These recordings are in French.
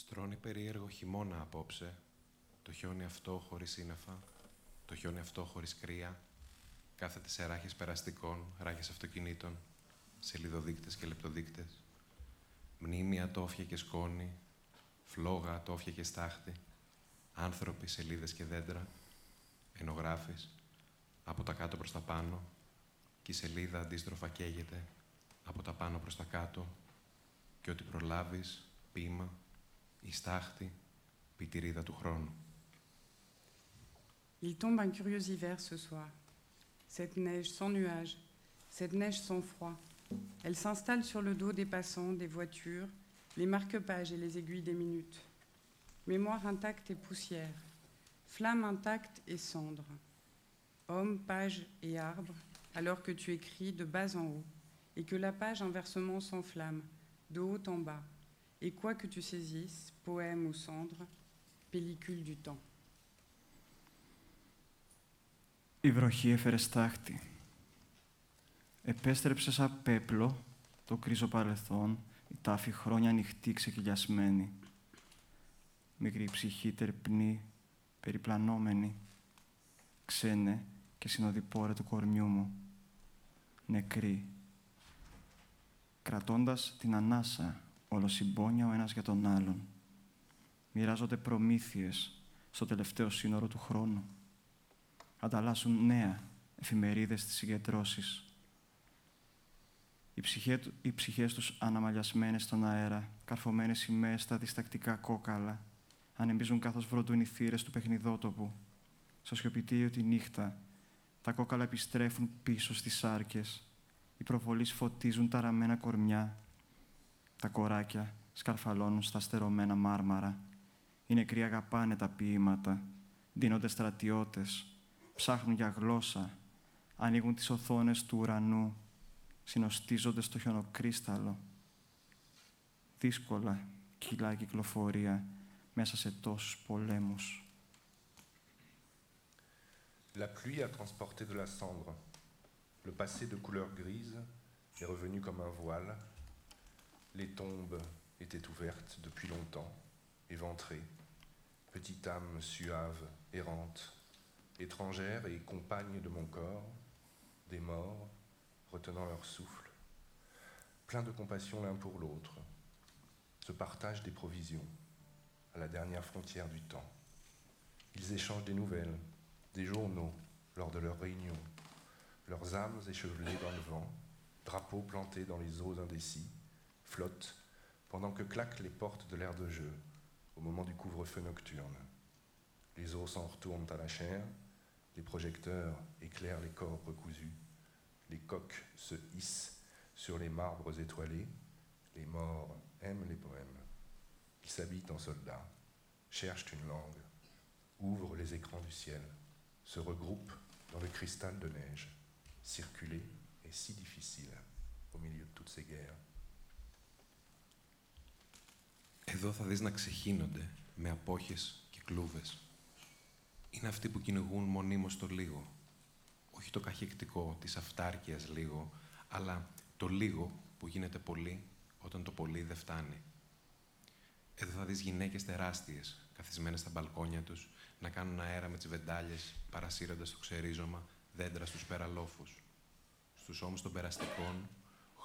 Στρώνει περίεργο χειμώνα απόψε, το χιόνι αυτό χωρίς σύννεφα, το χιόνι αυτό χωρίς κρύα, κάθεται σε ράχες περαστικών, ράχες αυτοκινήτων, σελιδοδείκτες και λεπτοδείκτες, μνήμια, τόφια και σκόνη, φλόγα, τόφια και στάχτη, άνθρωποι, σελίδες και δέντρα, ενογράφεις, από τα κάτω προς τα πάνω, και η σελίδα αντίστροφα καίγεται από τα πάνω προς τα κάτω. Και ό,τι προλάβεις, ποίημα, η στάχτη, πιτηρίδα του χρόνου. Il tombe un curieux hiver ce soir. Cette neige sans nuages, cette neige sans froid. Elle s'installe sur le dos des passants, des voitures, les marque-pages et les aiguilles des minutes. Mémoire intacte et poussière, flamme intacte et cendre. Hommes, pages et arbres, alors que tu écris de bas en haut, et que la page inversement s'enflamme, de haut en bas, et quoi que tu saisisses, poème ou cendre, pellicule du temps. Η βροχή έφερε στάχτη. Επέστρεψες σαν πέπλο το κρίζο παρελθόν, η τάφη χρόνια ανοιχτή ξεκυλιασμένη. Μικρή ψυχή τερπνή, περιπλανόμενη, ξένε και συνοδοιπόρε του κορμιού μου, νεκρή, κρατώντας την ανάσα ολοσυμπόνια ο ένας για τον άλλον. Μοιράζονται προμήθειες στο τελευταίο σύνορο του χρόνου. Ανταλλάσσουν νέα εφημερίδες στις συγκεντρώσεις. Οι, ψυχέ, οι ψυχές τους αναμαλιασμένες στον αέρα, καρφωμένες σημαίες στα διστακτικά κόκαλα, ανεμίζουν καθώς βροντούν οι θύρες του παιχνιδότοπου. Στο σιωπητήριο τη νύχτα, τα κόκαλα επιστρέφουν πίσω στις άρκες. Οι προβολείς φωτίζουν τα ραμμένα κορμιά. Τα κοράκια σκαρφαλώνουν στα στερωμένα μάρμαρα. Οι νεκροί αγαπάνε τα ποίηματα. Δίνονται στρατιώτες. Ψάχνουν για γλώσσα. Ανοίγουν τις οθόνες του ουρανού. Συνοστίζονται στο χιονοκρίσταλο. Δύσκολα κυλά η κυκλοφορία μέσα σε τόσους πολέμους. La pluie a transporté de la cendre. Le passé de couleur grise est revenu comme un voile. Les tombes étaient ouvertes depuis longtemps, éventrées. Petite âme suave, errante, étrangère et compagne de mon corps, des morts, retenant leur souffle. Plein de compassion l'un pour l'autre, se partagent des provisions à la dernière frontière du temps. Ils échangent des nouvelles, des journaux lors de leurs réunions, leurs âmes échevelées dans le vent, drapeaux plantés dans les eaux indécis, flottent pendant que claquent les portes de l'air de jeu au moment du couvre-feu nocturne. Les eaux s'en retournent à la chair, les projecteurs éclairent les corps recousus, les coques se hissent sur les marbres étoilés, les morts aiment les poèmes. Ils s'habitent en soldats, cherchent une langue, ouvrent les écrans du ciel, se regroupent dans le cristal de neige. Circuler est si difficile au milieu de toutes ces guerres. Εδώ θα δεις να ξεχύνονται με απόχες και κλούβες. Είναι αυτοί που κυνηγούν μονίμως το λίγο. Όχι το καχεκτικό της αυτάρκειας λίγο, αλλά το λίγο που γίνεται πολύ όταν το πολύ δεν φτάνει. Εδώ θα δεις γυναίκες τεράστιες, καθισμένες στα μπαλκόνια τους, να κάνουν αέρα με τις βεντάλιες, παρασύροντας το ξερίζωμα δέντρα στους περαλόφους. Στους ώμους των περαστικών,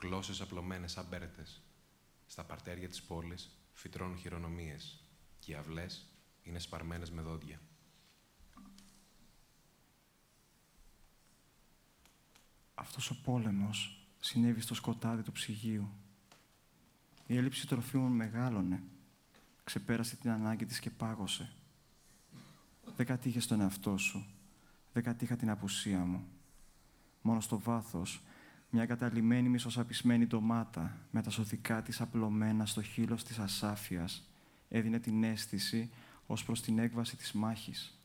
γλώσσες απλωμένες σαν μπέρτες. Στα παρτέρια της πόλης φυτρώνουν χειρονομίες και οι αυλές είναι σπαρμένες με δόντια. Αυτός ο πόλεμος συνέβη στο σκοτάδι του ψυγείου. Η έλλειψη τροφίμων μεγάλωνε. Ξεπέρασε την ανάγκη της και πάγωσε. Δεν κατήχε τον εαυτό σου. Δεν κατήχα την απουσία μου. Μόνο στο βάθος, μια καταλημμένη μισοσαπισμένη ντομάτα με τα σωθικά της απλωμένα στο χείλος της ασάφειας έδινε την αίσθηση ως προς την έκβαση της μάχης.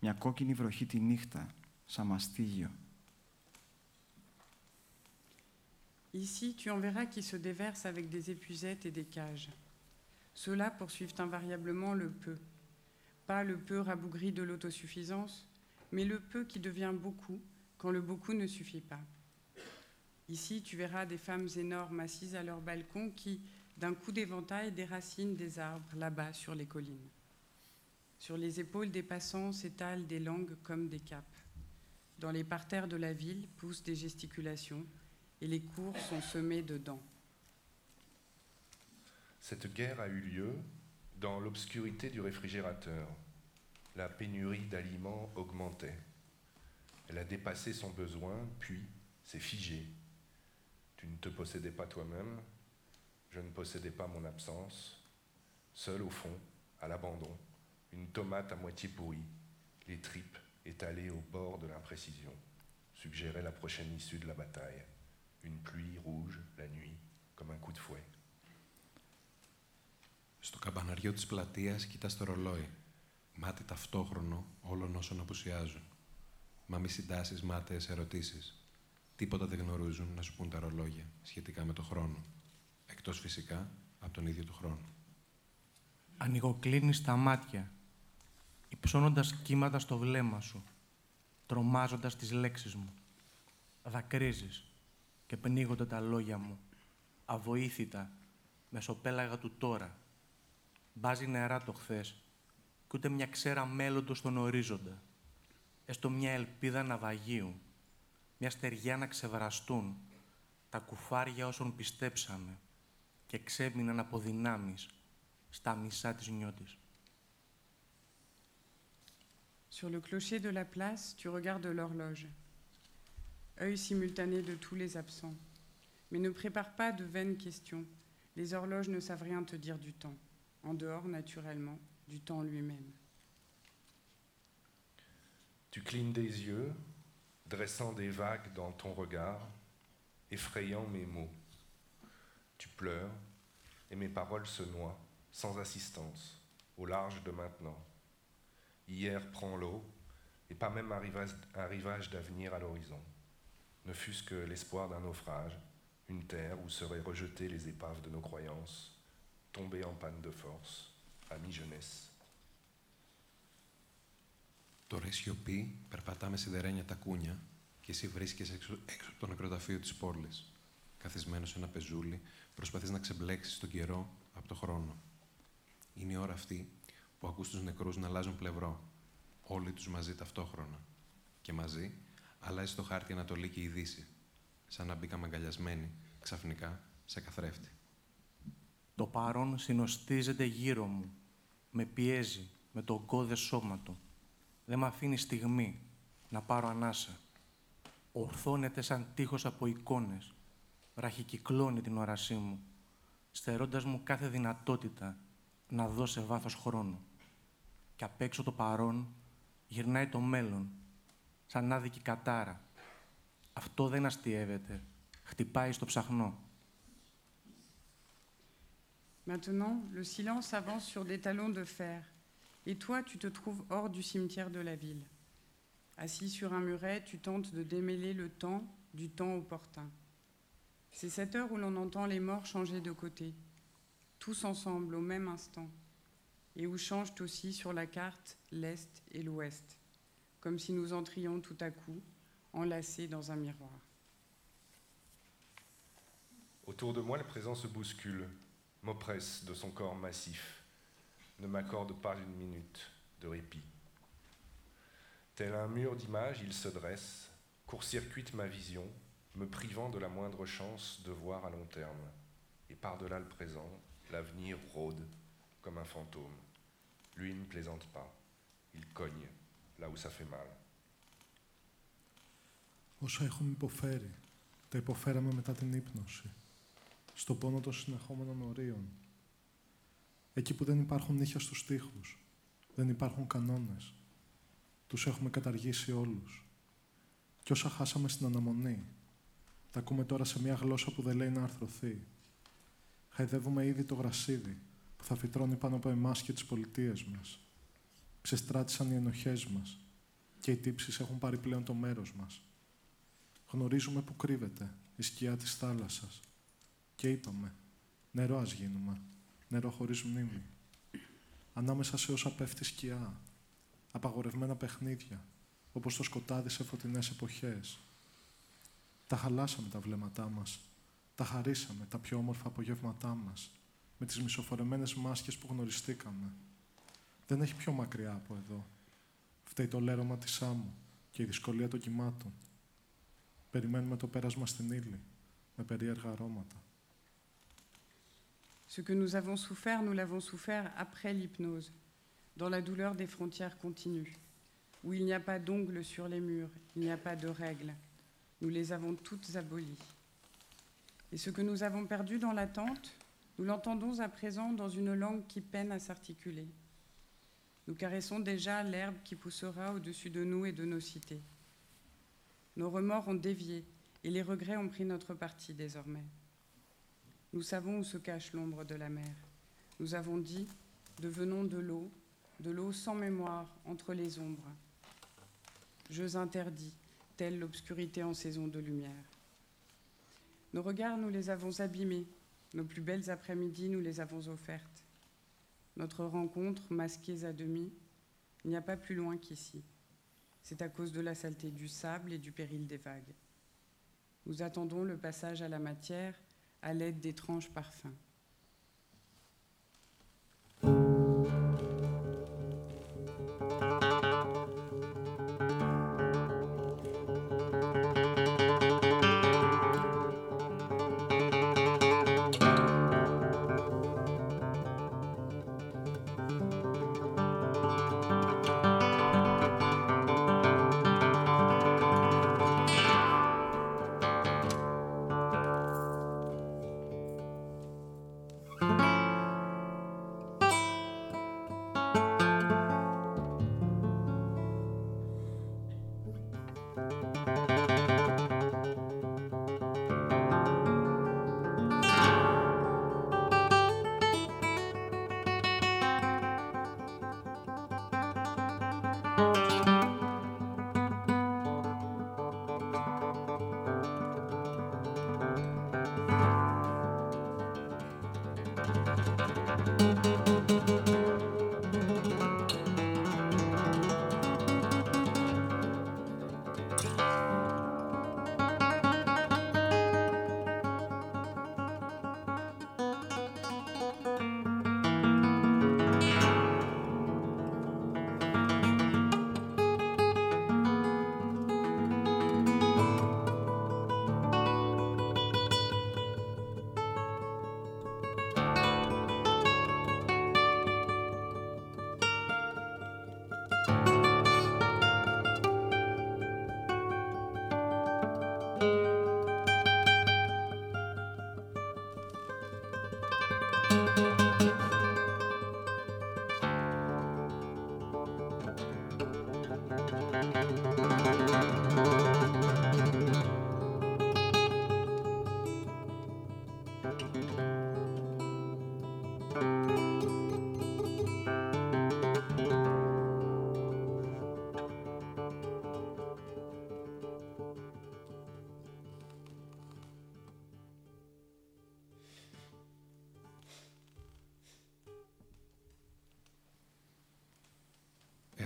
Μια κόκκινη βροχή τη νύχτα, σαν μαστίγιο. Ici, tu en verras qui se déversent avec des épuisettes et des cages. Ceux-là poursuivent invariablement le peu. Pas le peu rabougri de l'autosuffisance, mais le peu qui devient beaucoup quand le beaucoup ne suffit pas. Ici, tu verras des femmes énormes assises à leur balcon qui, d'un coup d'éventail des racines des arbres là-bas sur les collines. Sur les épaules des passants s'étalent des langues comme des capes. Dans les parterres de la ville poussent des gesticulations et les cours sont semés de dents. Cette guerre a eu lieu dans l'obscurité du réfrigérateur. La pénurie d'aliments augmentait. Elle a dépassé son besoin, puis s'est figée. Tu ne te possédais pas toi-même, je ne possédais pas mon absence. Seul au fond, à l'abandon, une tomate à moitié pourrie, les tripes étalées au bord de l'imprécision, suggéraient la prochaine issue de la bataille. Une pluie rouge la nuit, comme un coup de fouet. Στο καμπαναριό της πλατείας κοιτάς το ρολόι. Μάτι ταυτόχρονο όλων όσων απουσιάζουν. Μα μη συντάσεις μάταιες ερωτήσεις. Τίποτα δεν γνωρίζουν να σου πούν τα ρολόγια σχετικά με το χρόνο. Εκτός φυσικά από τον ίδιο του χρόνο. Ανοιγοκλίνεις τα μάτια, υψώνοντας κύματα στο βλέμμα σου, τρομάζοντας τις λέξεις μου. Δακρύζεις και πνίγονται τα λόγια μου, αβοήθητα, μεσοπέλαγα του τώρα. Μπάζει νερά το χθες και ούτε μια ξέρα μέλλοντος στον ορίζοντα. Έστω μια ελπίδα ναυαγίου, μια στεριά να ξεβραστούν, τα κουφάρια όσων πιστέψαμε και ξέμειναν από δυνάμεις στα μισά της νιώτης. Sur le clocher de la place, tu regardes l'horloge. Œil simultané de tous les absents. Mais ne prépare pas de vaines questions. Les horloges ne savent rien te dire du temps. En dehors, naturellement, du temps lui-même. Tu clignes des yeux, dressant des vagues dans ton regard, effrayant mes mots. Tu pleures, et mes paroles se noient, sans assistance, au large de maintenant. Hier prend l'eau, et pas même un rivage, d'avenir à l'horizon. Ne fût-ce que l'espoir d'un naufrage, une terre où seraient rejetées les épaves de nos croyances, tombées en panne de force, à mi-jeunesse. Τώρα η σιωπή περπατά με σιδερένια τα κούνια και εσύ βρίσκεσαι έξω, έξω από το νεκροταφείο της πόλης. Καθισμένος σε ένα πεζούλι, προσπαθείς να ξεμπλέξεις τον καιρό από το χρόνο. Είναι η ώρα αυτή που ακούς τους νεκρούς να αλλάζουν πλευρό. Όλοι τους μαζί ταυτόχρονα. Και μαζί αλλάζει το χάρτη Ανατολή και η Δύση. Σαν να μπήκαμε αγκαλιασμένοι, ξαφνικά, σε καθρέφτη. Το παρόν συνοστίζεται γύρω μου. Με πιέζει με το γκώδε σώμα του. Δεν με αφήνει στιγμή να πάρω ανάσα. Ορθώνεται σαν τείχος από εικόνες. Ραχικυκλώνει την όρασή μου, στερώντας μου κάθε δυνατότητα να δω σε βάθος χρόνου. Και απ' έξω το παρόν γυρνάει το μέλλον, σαν άδικη κατάρα. Αυτό δεν αστείευεται. Χτυπάει στο ψαχνό. Maintenant, le silence avance sur des talons de fer, et toi, tu te trouves hors du cimetière de la ville. Assis sur un muret, tu tentes de démêler le temps du temps opportun. C'est cette heure où l'on entend les morts changer de côté, tous ensemble au même instant, et où changent aussi sur la carte l'Est et l'Ouest, comme si nous entrions tout à coup enlacés dans un miroir. Autour de moi, le présent se bouscule, m'oppresse de son corps massif, ne m'accorde pas une minute de répit. Tel un mur d'images, il se dresse, court-circuite ma vision, me privant de la moindre chance de voir à long terme. Et par-delà le présent, l'avenir rôde comme un fantôme. Lui ne plaisante pas, il cogne là où ça fait mal. Όσα έχουμε υποφέρει, τα υποφέραμε μετά την ύπνωση, στο πόνο των συνεχόμενων ορίων. Εκεί που δεν υπάρχουν νύχια στους τοίχους, δεν υπάρχουν κανόνες. Τους έχουμε καταργήσει όλους. Και όσα χάσαμε στην αναμονή, τα ακούμε τώρα σε μια γλώσσα που δεν λέει να αρθρωθεί. Χαϊδεύουμε ήδη το γρασίδι που θα φυτρώνει πάνω από εμάς και τις πολιτείες μας. Ξεστράτησαν οι ενοχές μας και οι τύψεις έχουν πάρει πλέον το μέρος μας. Γνωρίζουμε που κρύβεται η σκιά της θάλασσας και είπαμε νερό ας γίνουμε, νερό χωρίς μνήμη. Ανάμεσα σε όσα πέφτει σκιά, απαγορευμένα παιχνίδια, όπως το σκοτάδι σε φωτεινές εποχές. Τα χαλάσαμε τα βλέμματά μας, τα χαρίσαμε τα πιο όμορφα απογεύματά μας, με τις μισοφορεμένες μάσκες που γνωριστήκαμε. Δεν έχει πιο μακριά από εδώ. Φταίει το λέρωμα της άμμου και η δυσκολία των κυμάτων. Περιμένουμε το πέρασμα στην ύλη, με περίεργα αρώματα. Ce que nous avons souffert, nous l'avons souffert après l'hypnose, dans la douleur des frontières continues, où il n'y a pas d'ongles sur les murs, il n'y a pas de règles. Nous les avons toutes abolies. Et ce que nous avons perdu dans l'attente, nous l'entendons à présent dans une langue qui peine à s'articuler. Nous caressons déjà l'herbe qui poussera au-dessus de nous et de nos cités. Nos remords ont dévié et les regrets ont pris notre parti désormais. Nous savons où se cache l'ombre de la mer. Nous avons dit, devenons de l'eau, de l'eau sans mémoire entre les ombres. Jeux interdits, telle l'obscurité en saison de lumière. Nos regards, nous les avons abîmés. Nos plus belles après-midi, nous les avons offertes. Notre rencontre, masquée à demi, il n'y a pas plus loin qu'ici. C'est à cause de la saleté du sable et du péril des vagues. Nous attendons le passage à la matière à l'aide d'étranges parfums.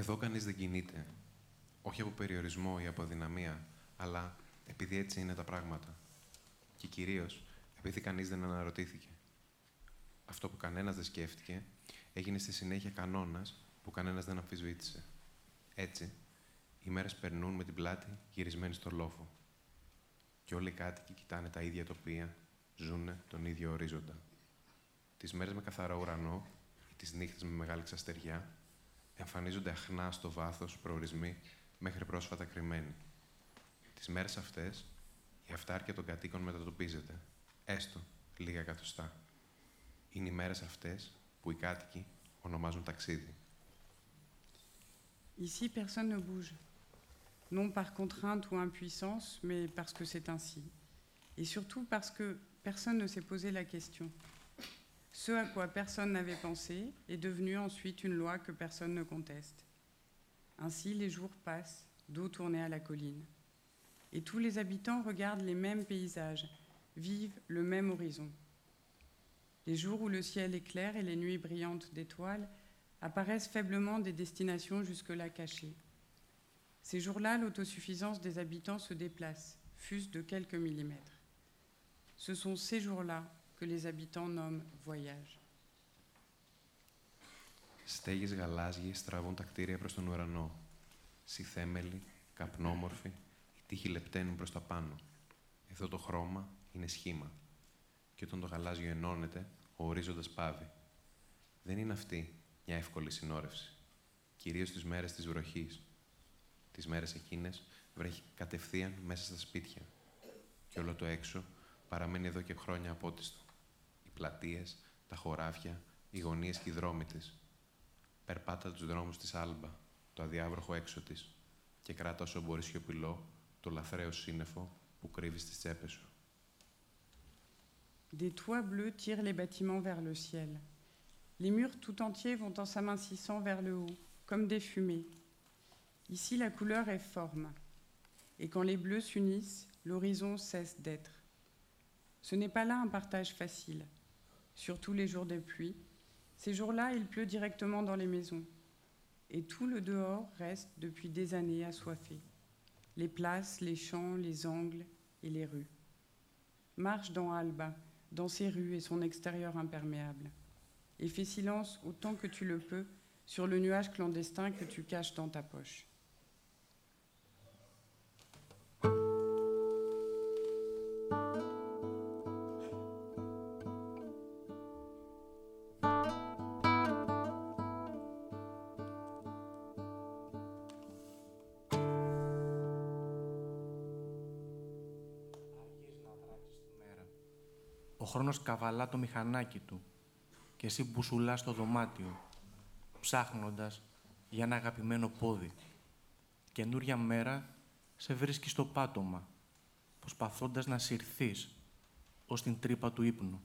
Εδώ κανείς δεν κινείται. Όχι από περιορισμό ή από αδυναμία, αλλά επειδή έτσι είναι τα πράγματα. Και κυρίως επειδή κανείς δεν αναρωτήθηκε. Αυτό που κανένας δεν σκέφτηκε έγινε στη συνέχεια κανόνας που κανένας δεν αμφισβήτησε. Έτσι, οι μέρες περνούν με την πλάτη γυρισμένη στο λόφο. Και όλοι οι κάτοικοι κοιτάνε τα ίδια τοπία, ζούνε τον ίδιο ορίζοντα. Τις μέρες με καθαρό ουρανό ή τις νύχτες με μεγάλη ξαστεριά εμφανίζονται αχνά στο βάθος προορισμοί μέχρι πρόσφατα κρυμμένοι. Τις μέρες αυτές η αυτάρκεια των κατοίκων μετατοπίζεται, έστω λίγα εκατοστά. Είναι οι μέρες αυτές που οι κάτοικοι ονομάζουν ταξίδι. Ici, personne ne bouge. Non par contrainte ou impuissance, mais parce que c'est ainsi. Et surtout parce que personne ne s'est posé la question. Ce à quoi personne n'avait pensé est devenu ensuite une loi que personne ne conteste. Ainsi, les jours passent, dos tourné à la colline. Et tous les habitants regardent les mêmes paysages, vivent le même horizon. Les jours où le ciel est clair et les nuits brillantes d'étoiles apparaissent faiblement des destinations jusque-là cachées. Ces jours-là, l'autosuffisance des habitants se déplace, fût-ce de quelques millimètres. Ce sont ces jours-là que les habitants nomment voyage. Στέγες γαλάζιες τραβούν τα κτίρια προς τον ουρανό. Συθέμελοι, καπνόμορφοι, οι τείχοι λεπταίνουν προς τα πάνω. Εδώ το χρώμα είναι σχήμα. Και όταν το γαλάζιο ενώνεται, ο ορίζοντας πάβει. Δεν είναι αυτή μια εύκολη συνόρευση. Κυρίως τις μέρες της βροχής. Τις μέρες εκείνες βρέχει κατευθείαν μέσα στα σπίτια. Και όλο το έξω παραμένει εδώ και χρόνια απότιστο. Οι πλατείες, τα χωράφια, οι γωνίες και οι δρόμοι της. Περπάτα τους δρόμους της Άλμπα, το αδιάβροχο έξω της και κράτα όσο μπορεί σιωπηλό το λαθρέο σύννεφο που κρύβει στις τσέπες σου. Des toits bleus tirent les bâtiments vers le ciel. Les murs tout entiers vont en s'amincissant vers le haut, comme des fumées. Ici, la couleur est forme. Et quand les bleus s'unissent, l'horizon cesse d'être. Ce n'est pas là un partage facile, surtout les jours de pluie. Ces jours-là, il pleut directement dans les maisons. Et tout le dehors reste depuis des années assoiffé. Les places, les champs, les angles et les rues. Marche dans Alba, dans ses rues et son extérieur imperméable. Et fais silence autant que tu le peux sur le nuage clandestin que tu caches dans ta poche. Ο χρόνος καβαλά το μηχανάκι του και εσύ μπουσουλάς στο δωμάτιο, ψάχνοντας για ένα αγαπημένο πόδι. Καινούρια μέρα σε βρίσκει στο πάτωμα, προσπαθώντας να συρθείς ως την τρύπα του ύπνου.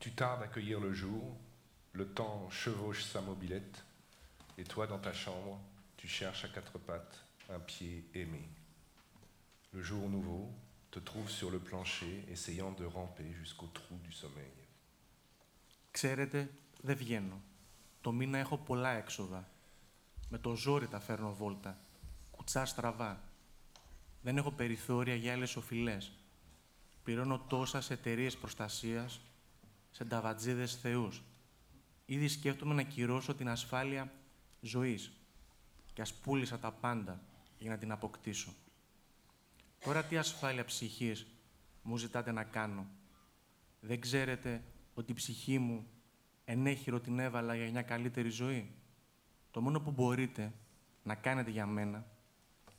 Tu tardes à cueillir le jour, le temps chevauche sa mobilette, et toi, dans ta chambre, tu cherches à quatre pattes un pied aimé. Le jour nouveau te trouve sur le plancher, essayant de ramper jusqu'au trou du sommeil. Ξέρετε, δεν βγαίνω. Το μήνα έχω πολλά έξοδα. Με το ζόρι τα φέρνω βόλτα. Κουτσά στραβά. Δεν έχω περιθώρια για άλλες οφειλές. Πληρώνω τόσα σε εταιρείες προστασίας, σε νταβατζίδες θεούς. Ήδη σκέφτομαι να κυρώσω την ασφάλεια ζωής. Και ας πούλησα τα πάντα για να την αποκτήσω. Τώρα τι ασφάλεια ψυχής μου ζητάτε να κάνω. Δεν ξέρετε ότι η ψυχή μου ενέχειρο την έβαλα για μια καλύτερη ζωή; Το μόνο που μπορείτε να κάνετε για μένα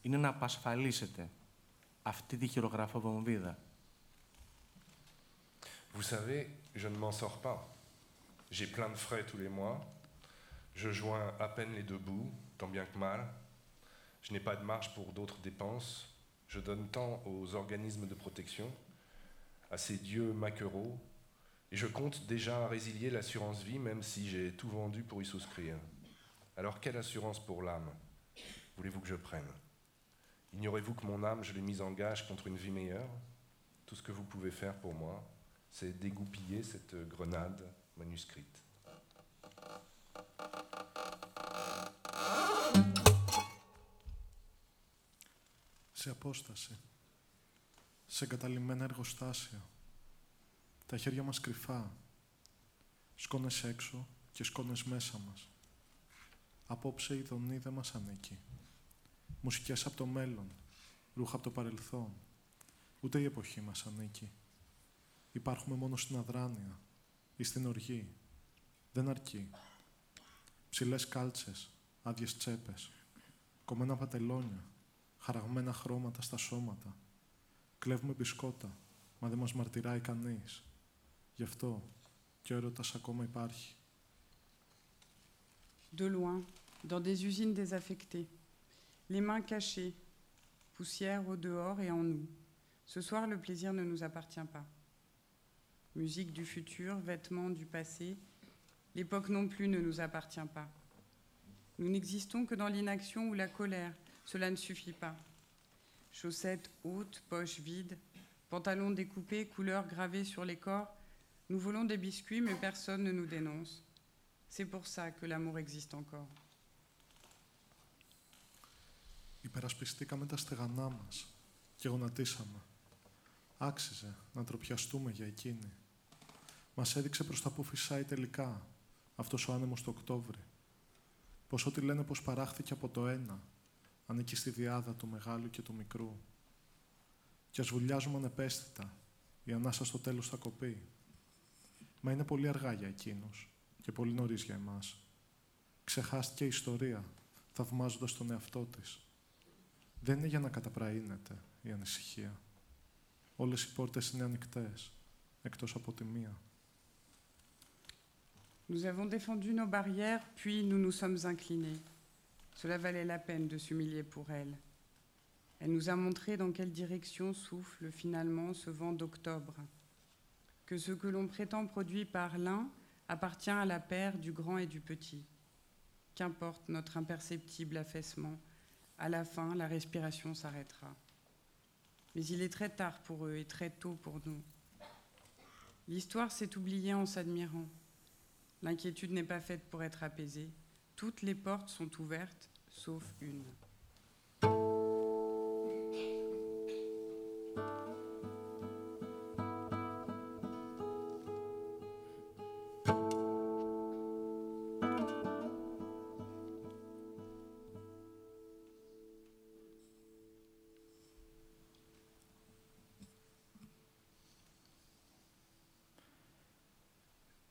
είναι να απασφαλίσετε αυτή τη χειρογραφοβομβίδα. Vous savez, je ne m'en sors pas. J'ai plein de frais tous les mois. Je joins à peine les deux bouts, tant bien que mal. Je n'ai pas de marge pour d'autres dépenses. Je donne tant aux organismes de protection, à ces dieux maquereaux, et je compte déjà résilier l'assurance vie, même si j'ai tout vendu pour y souscrire. Alors quelle assurance pour l'âme voulez-vous que je prenne? Ignorez-vous que mon âme, je l'ai mise en gage contre une vie meilleure? Tout ce que vous pouvez faire pour moi, c'est dégoupiller cette grenade manuscrite. Σε απόσταση, σε εγκαταλειμμένα εργοστάσια, τα χέρια μας κρυφά, σκόνες έξω και σκόνες μέσα μας. Απόψε η δονή δεν μας ανήκει. Μουσικές από το μέλλον, ρούχα από το παρελθόν. Ούτε η εποχή μας ανήκει. Υπάρχουμε μόνο στην αδράνεια ή στην οργή. Δεν αρκεί. Ψηλές κάλτσες, άδειες τσέπες, κομμένα πατελόνια, χαραγμένα χρώματα στα σώματα. Κλέβουμε μπισκότα, μα δεν μας μαρτυράει κανείς. Γι' αυτό και ο έρωτας ακόμα υπάρχει. De loin, dans des usines désaffectées, les mains cachées, poussière au dehors et en nous. Ce soir, le plaisir ne nous appartient pas. Musique du futur, vêtements du passé, l'époque non plus ne nous appartient pas. Nous n'existons que dans l'inaction ou la colère, cela ne suffit pas. Chaussettes hautes, poches vides, pantalons découpés, couleurs gravées sur les corps, nous volons des biscuits, mais personne ne nous dénonce. C'est pour ça que l'amour existe encore. Υπερασπιστήκαμε τα στεγανά μας και γονατίσαμε. Άξιζε να τροπιαστούμε για εκείνη. Μας έδειξε προς τα που φυσάει τελικά αυτός ο άνεμος το Οκτώβρη. Πως ό,τι λένε πως παράχθηκε από το ένα, ανήκει στη διάδα του μεγάλου και του μικρού. Και ας βουλιάζουμε ανεπαίσθητα, η ανάσα στο τέλος θα κοπεί. Μα είναι πολύ αργά για εκείνους και πολύ νωρίς για εμάς. Ξεχάστηκε η ιστορία, θαυμάζοντας τον εαυτό της. Δεν είναι για να καταπραίνεται η ανησυχία. Όλες οι πόρτες είναι ανοιχτές, εκτός από τη μία. Nous avons défendu nos barrières, puis nous nous sommes inclinés. Cela valait la peine de s'humilier pour elle. Elle nous a montré dans quelle direction souffle finalement ce vent d'octobre. Que ce que l'on prétend produit par l'un appartient à la paire du grand et du petit. Qu'importe notre imperceptible affaissement, à la fin, la respiration s'arrêtera. Mais il est très tard pour eux et très tôt pour nous. L'histoire s'est oubliée en s'admirant. L'inquiétude n'est pas faite pour être apaisée. Toutes les portes sont ouvertes, sauf une.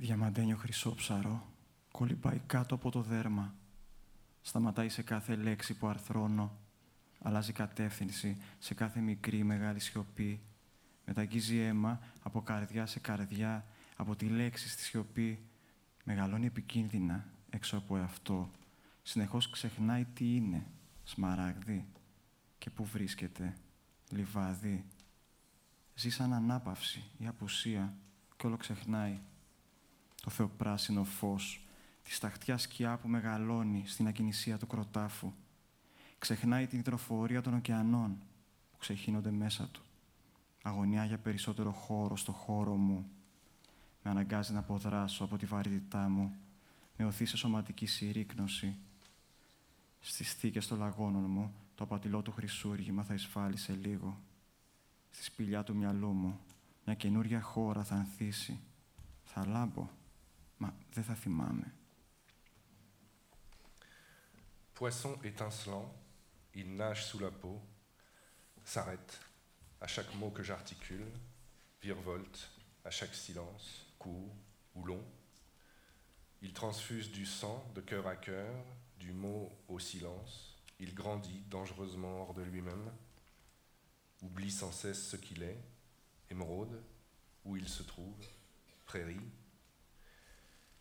Διαμαντένιο χρυσό ψαρό, κολυμπάει κάτω από το δέρμα. Σταματάει σε κάθε λέξη που αρθρώνω. Αλλάζει κατεύθυνση σε κάθε μικρή ή μεγάλη σιωπή. Μεταγγίζει αίμα από καρδιά σε καρδιά, από τη λέξη στη σιωπή. Μεγαλώνει επικίνδυνα έξω από αυτό. Συνεχώς ξεχνάει τι είναι, σμαράγδι. Και πού βρίσκεται, λιβάδι. Ζει σαν ανάπαυση ή απουσία και όλο ξεχνάει το θεοπράσινο φως, τη σταχτιά σκιά που μεγαλώνει στην ακινησία του κροτάφου. Ξεχνάει την υδροφορία των ωκεανών που ξεχύνονται μέσα του. Αγωνιά για περισσότερο χώρο στο χώρο μου. Με αναγκάζει να αποδράσω από τη βαρύτητά μου. Με οθεί σε σωματική συρρήκνωση. Στις θήκες των λαγώνων μου, το απατηλό του χρυσούργημα θα εισφάλει σε λίγο. Στη σπηλιά του μυαλού μου, μια καινούρια χώρα θα ανθίσει. Θα λάμπω Μα δεν θα θυμάμαι. Poisson étincelant, il nage sous la peau, s'arrête à chaque mot que j'articule, virevolte à chaque silence, court ou long. Il transfuse du sang de cœur à cœur, du mot au silence. Il grandit dangereusement hors de lui-même, oublie sans cesse ce qu'il est, émeraude, où il se trouve, prairie,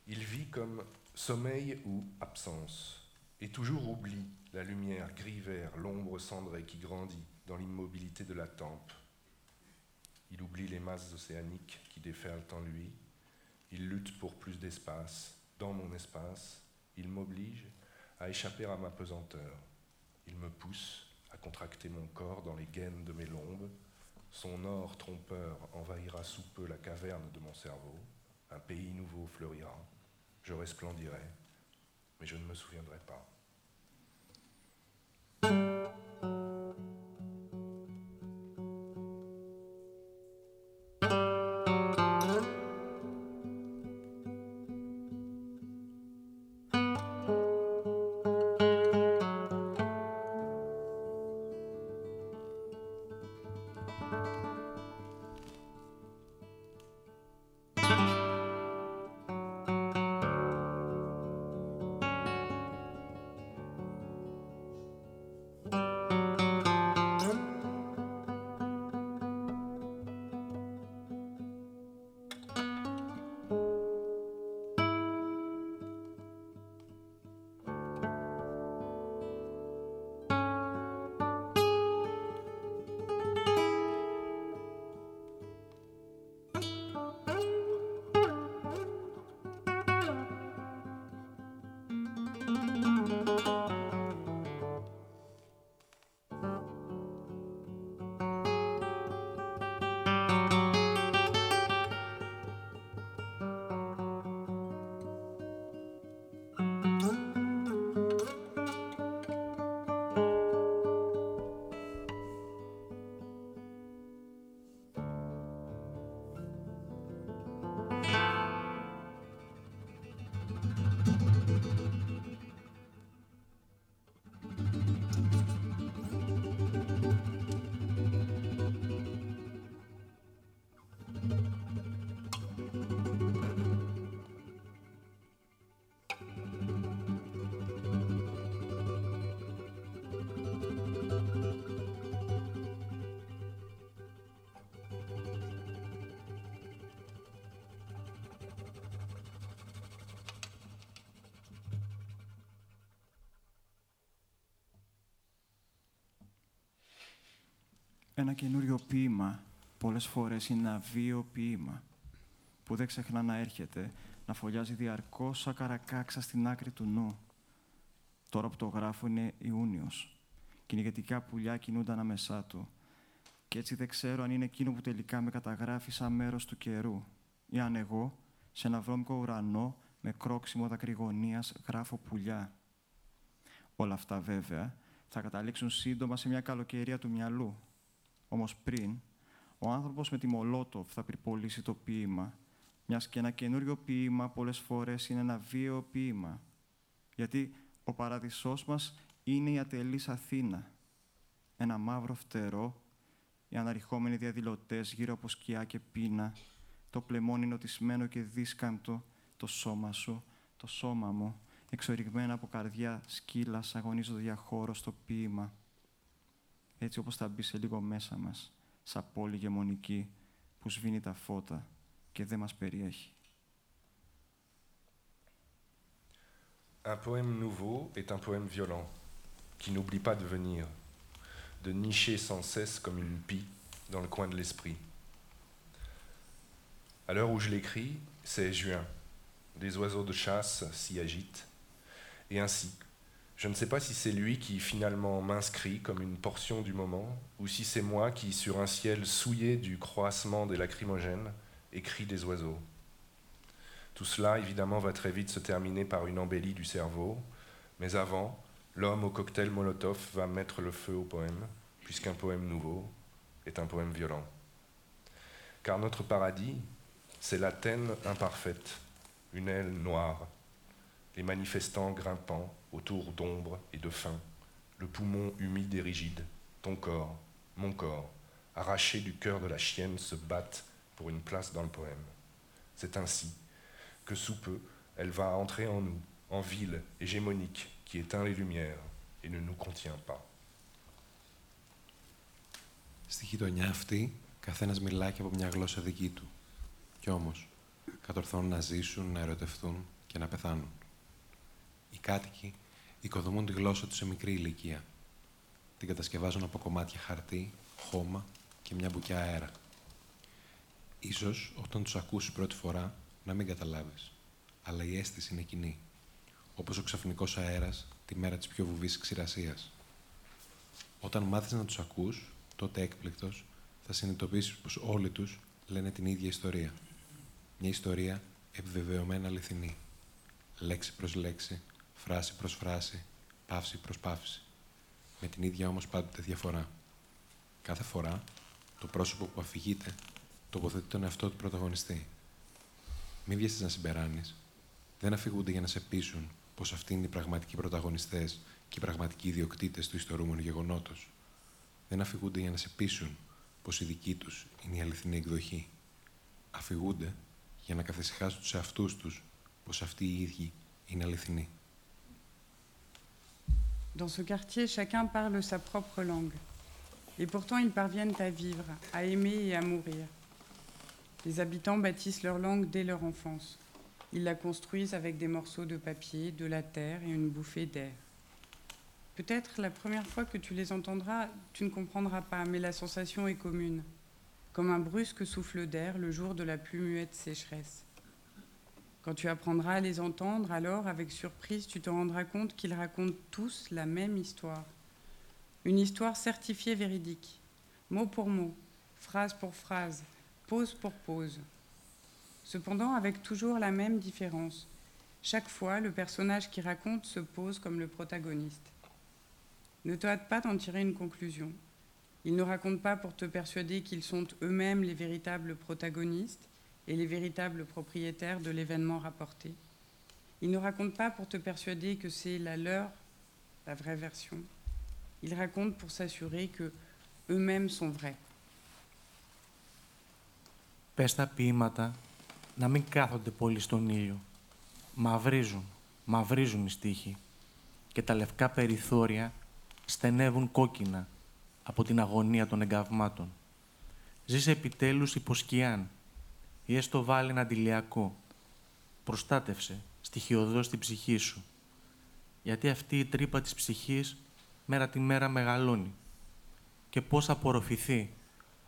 il vit comme sommeil ou absence, et toujours oublie la lumière gris-vert, l'ombre cendrée qui grandit dans l'immobilité de la tempe. Il oublie les masses océaniques qui déferlent en lui. Il lutte pour plus d'espace. Dans mon espace, il m'oblige à échapper à ma pesanteur. Il me pousse à contracter mon corps dans les gaines de mes lombes. Son or trompeur envahira sous peu la caverne de mon cerveau. Un pays nouveau fleurira je resplendirai, mais je ne me souviendrai pas. Ένα καινούριο ποίημα πολλές φορές είναι ένα βίο ποίημα που δεν ξεχνά να έρχεται, να φωλιάζει διαρκώς σαν καρακάξα στην άκρη του νου. Τώρα που το γράφω είναι Ιούνιος. Κυνηγετικά πουλιά κινούνται ανάμεσά του. Και έτσι δεν ξέρω αν είναι εκείνο που τελικά με καταγράφει σαν μέρος του καιρού. Ή αν εγώ, σε ένα βρώμικο ουρανό, με κρόξιμο δακρυγονίας, γράφω πουλιά. Όλα αυτά βέβαια θα καταλήξουν σύντομα σε μια καλοκαιρία του μυαλού. Όμως πριν, ο άνθρωπος με τη Μολότοφ θα πυρπολίσει το ποίημα, μιας και ένα καινούριο ποίημα πολλές φορές είναι ένα βίαιο ποίημα. Γιατί ο παραδεισός μας είναι η ατελής Αθήνα. Ένα μαύρο φτερό, οι αναρριχόμενοι διαδηλωτές γύρω από σκιά και πείνα, το πλεμόνι νοτισμένο και δίσκαμπτο, το σώμα σου, το σώμα μου, εξορυγμένα από καρδιά σκύλας αγωνίζονται για χώρο στο ποίημα. Έτσι όπως θα μπει σε λίγο μέσα μας, σαν πόλη γεμονική που σβήνει τα φώτα και δεν μας περιέχει. Un poème nouveau est un poème violent, qui n'oublie pas de venir, de nicher sans cesse comme une pie dans le coin de l'esprit. À l'heure où je l'écris, c'est juin. Des oiseaux de chasse s'y agitent. Et ainsi, je ne sais pas si c'est lui qui finalement m'inscrit comme une portion du moment, ou si c'est moi qui, sur un ciel souillé du croissement des lacrymogènes, écris des oiseaux. Tout cela, évidemment, va très vite se terminer par une embellie du cerveau, mais avant, l'homme au cocktail Molotov va mettre le feu au poème, puisqu'un poème nouveau est un poème violent. Car notre paradis, c'est l'Athènes imparfaite, une aile noire, les manifestants grimpant autour d'ombre et de faim, le poumon humide et rigide, ton corps, mon corps, arraché du cœur de la chienne, se battent pour une place dans le poème. C'est ainsi que sous peu, elle va entrer en nous, en ville hégémonique qui éteint les lumières et ne nous contient pas. Στη γειτονιά αυτή, καθένας μιλάει και από μια γλώσσα δική του. Κι όμως, κατορθώνουν να ζήσουν, να ερωτευτούν και να πεθάνουν. Οι κάτοικοι οικοδομούν τη γλώσσα τους σε μικρή ηλικία. Την κατασκευάζουν από κομμάτια χαρτί, χώμα και μια μπουκιά αέρα. Ίσως, όταν τους ακούσεις πρώτη φορά, να μην καταλάβεις. Αλλά η αίσθηση είναι κοινή. Όπως ο ξαφνικός αέρας τη μέρα της πιο βουβής ξηρασίας. Όταν μάθεις να τους ακούς, τότε έκπληκτος, θα συνειδητοποιήσεις πως όλοι τους λένε την ίδια ιστορία. Μια ιστορία επιβεβαιωμένα αληθινή. Λέξη προς λέξη, φράση προς φράση, παύση προς παύση. Με την ίδια όμως πάντοτε διαφορά. Κάθε φορά, το πρόσωπο που αφηγείται τοποθετεί τον εαυτό του πρωταγωνιστή. Μην βιαστείς να συμπεράνεις. Δεν αφηγούνται για να σε πείσουν πως αυτοί είναι οι πραγματικοί πρωταγωνιστές και οι πραγματικοί ιδιοκτήτες του ιστορούμενου γεγονότος. Δεν αφηγούνται για να σε πείσουν πως η δική τους είναι η αληθινή εκδοχή. Αφηγούνται για να καθησυχάσουν τους εαυτούς τους πως αυτοί οι ίδιοι είναι αληθινοί. Dans ce quartier, chacun parle sa propre langue. Et pourtant, ils parviennent à vivre, à aimer et à mourir. Les habitants bâtissent leur langue dès leur enfance. Ils la construisent avec des morceaux de papier, de la terre et une bouffée d'air. Peut-être la première fois que tu les entendras, tu ne comprendras pas, mais la sensation est commune, comme un brusque souffle d'air le jour de la plus muette sécheresse. Quand tu apprendras à les entendre, alors, avec surprise, tu te rendras compte qu'ils racontent tous la même histoire. Une histoire certifiée véridique, mot pour mot, phrase pour phrase, pause pour pause. Cependant, avec toujours la même différence. Chaque fois, le personnage qui raconte se pose comme le protagoniste. Ne te hâte pas d'en tirer une conclusion. Ils ne racontent pas pour te persuader qu'ils sont eux-mêmes les véritables protagonistes et les véritables propriétaires de l'événement rapporté. Ils ne racontent pas pour te persuader que c'est la leur, la vraie version. Ils racontent pour s'assurer que eux-mêmes sont vrais. Πες τα ποίηματα να μην κάθονται πολύ στον ήλιο. Μαυρίζουν, μαυρίζουν οι στίχοι και τα λευκά περιθώρια στενεύουν κόκκινα από την αγωνία των εγκαυμάτων. Ζήσε επιτέλους υποσκιάν ή έστω βάλει ένα αντιλιακό. Προστάτευσε στοιχειοδός την ψυχή σου. Γιατί αυτή η τρύπα της ψυχής μέρα τη μέρα μεγαλώνει. και πώς θα απορροφηθεί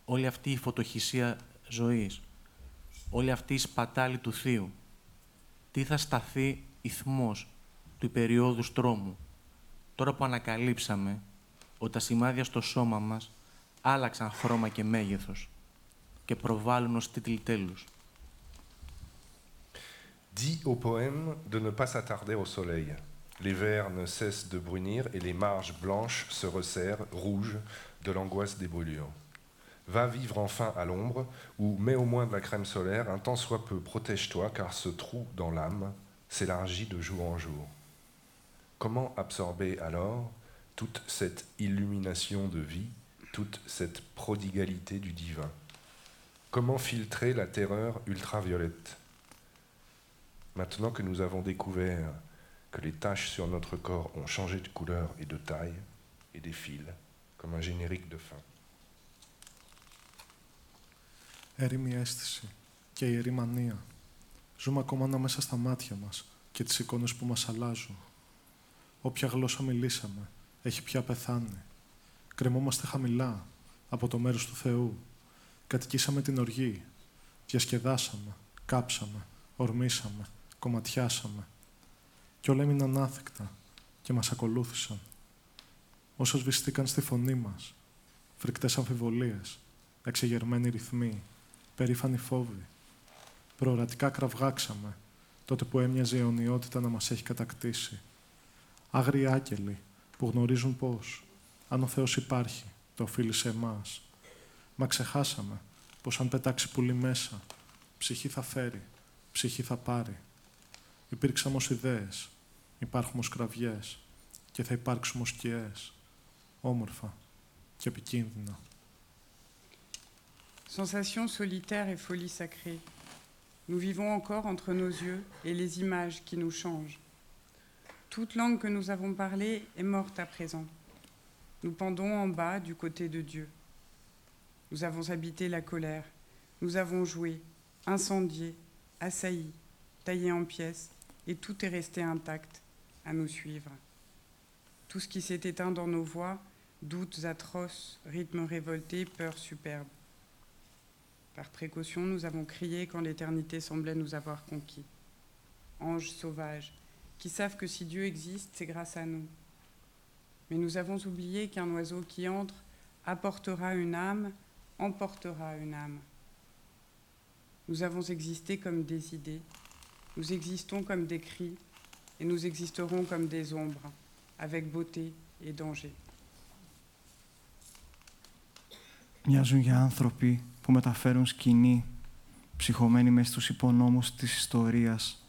όλη αυτή η φωτοχυσία ζωής, όλη αυτή η σπατάλη του Θείου. Τι θα σταθεί ηθμός του υπεριόδους τρόμου, τώρα που ανακαλύψαμε ότι τα σημάδια στο σώμα μας άλλαξαν χρώμα και μέγεθος και προβάλλουν ως τίτλοι τέλους. Dit au poème de ne pas s'attarder au soleil. Les vers ne cessent de brunir et les marges blanches se resserrent, rouges, de l'angoisse des brûlures. Va vivre enfin à l'ombre, ou mets au moins de la crème solaire, un temps soit peu, protège-toi, car ce trou dans l'âme s'élargit de jour en jour. Comment absorber alors toute cette illumination de vie, toute cette prodigalité du divin Comment filtrer la terreur ultraviolette Maintenant que nous avons découvert que les taches sur notre corps ont changé de couleur et de taille, et défilent comme un générique de fin. Έρημη αίσθηση και ιερή μανία. Ζούμε ακόμα ανάμεσα στα μάτια μας και τις εικόνες που μας αλλάζουν. Όποια γλώσσα μιλήσαμε, έχει πια πεθάνει. Κρεμόμαστε χαμηλά, από το μέρος του Θεού. Κατοικήσαμε την οργή. Διασκεδάσαμε, κάψαμε, ορμήσαμε, κομματιάσαμε. Κι όλα έμειναν άθικτα και μας ακολούθησαν. Όσο σβηστήκαν στη φωνή μας, φρικτές αμφιβολίες, εξεγερμένοι ρυθμοί, περήφανοι φόβοι. Προορατικά κραυγάξαμε, τότε που έμοιαζε η αιωνιότητα να μας έχει κατακτήσει. Άγριοι άγγελοι που γνωρίζουν πώς, αν ο Θεός υπάρχει, το οφείλει σε εμάς. Μα ξεχάσαμε πως αν πετάξει πουλί μέσα, ψυχή θα φέρει, ψυχή θα πάρει. Υπήρξαμε ως ιδέες, υπάρχουμε ως κραυγές και θα υπάρξουμε ως σκιές, όμορφα και επικίνδυνα. Sensation solitaire et folie sacrée. Nous vivons encore entre nos yeux et les images qui nous changent. Toute langue que nous avons parlée est morte à présent. Nous pendons en bas du côté de Dieu. Nous avons habité la colère. Nous avons joué, incendié, assailli, taillé en pièces, et tout est resté intact à nous suivre. Tout ce qui s'est éteint dans nos voix, doutes atroces, rythmes révoltés, peurs superbes. Par précaution, nous avons crié quand l'éternité semblait nous avoir conquis. Anges sauvages, qui savent que si Dieu existe, c'est grâce à nous. Mais nous avons oublié qu'un oiseau qui entre apportera une âme, emportera une âme. Nous avons existé comme des idées, nous existons comme des cris, et nous existerons comme des ombres, avec beauté et danger. Μοιάζουν για άνθρωποι που μεταφέρουν σκηνή, ψυχωμένοι μες στους υπονόμους της ιστορίας,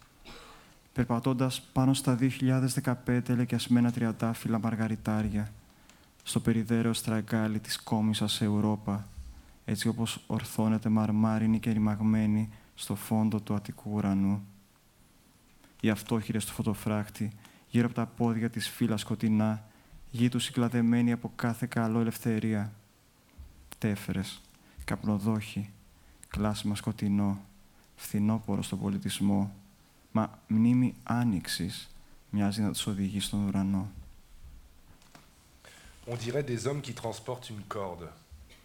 περπατώντας πάνω στα 2015 λεκιασμένα τριαντάφυλλα μαργαριτάρια, στο περιδέρεο στραγκάλι της κόμισας Ευρώπα, έτσι όπως ορθώνεται μαρμάρινη και ρημαγμένη στο φόντο του Αττικού ουρανού. Οι αυτόχειρες του φωτοφράχτη, γύρω από τα πόδια της φύλλα σκοτεινά, γη του συγκλαδεμένη από κάθε καλό ελευθερία. Τέφερες, καπνοδόχοι, κλάσμα σκοτεινό, φθινόπορο στον πολιτισμό, μα μνήμη άνοιξης μοιάζει να τους οδηγεί στον ουρανό. On dirait des hommes qui transportent une corde,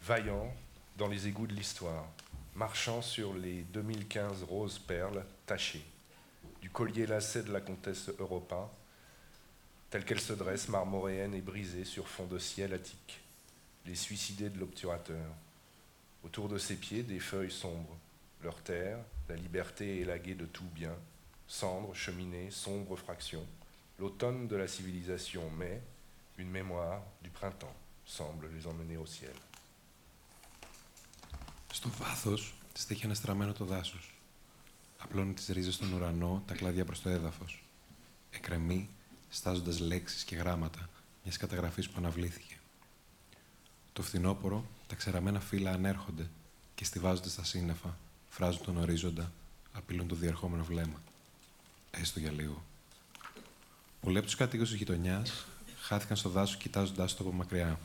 vaillants dans les égouts de l'histoire, marchant sur les 2015 roses perles tachées, du collier lacet de la comtesse Europa, telle qu'elle se dresse marmoréenne et brisée sur fond de ciel attique, les suicidés de l'obturateur. Autour de ses pieds, des feuilles sombres, leur terre, la liberté élaguée de tout bien, cendres, cheminées, sombres fractions, l'automne de la civilisation, mais une mémoire du printemps semble les emmener au ciel. Στο βάθος στέχει αναστραμμένο το δάσος. Απλώνει τις ρίζες στον ουρανό, τα κλαδιά προς το έδαφος. Εκρεμεί, στάζοντας λέξεις και γράμματα μιας καταγραφής που αναβλήθηκε. Το φθινόπωρο, τα ξεραμένα φύλλα ανέρχονται και στηβάζονται στα σύννεφα, φράζουν τον ορίζοντα, απειλούν το διερχόμενο βλέμμα. Έστω για λίγο. Πολλοί από τους κάτοικου της γειτονιάς χάθηκαν στο δάσος κοιτάζοντάς το από μακριά.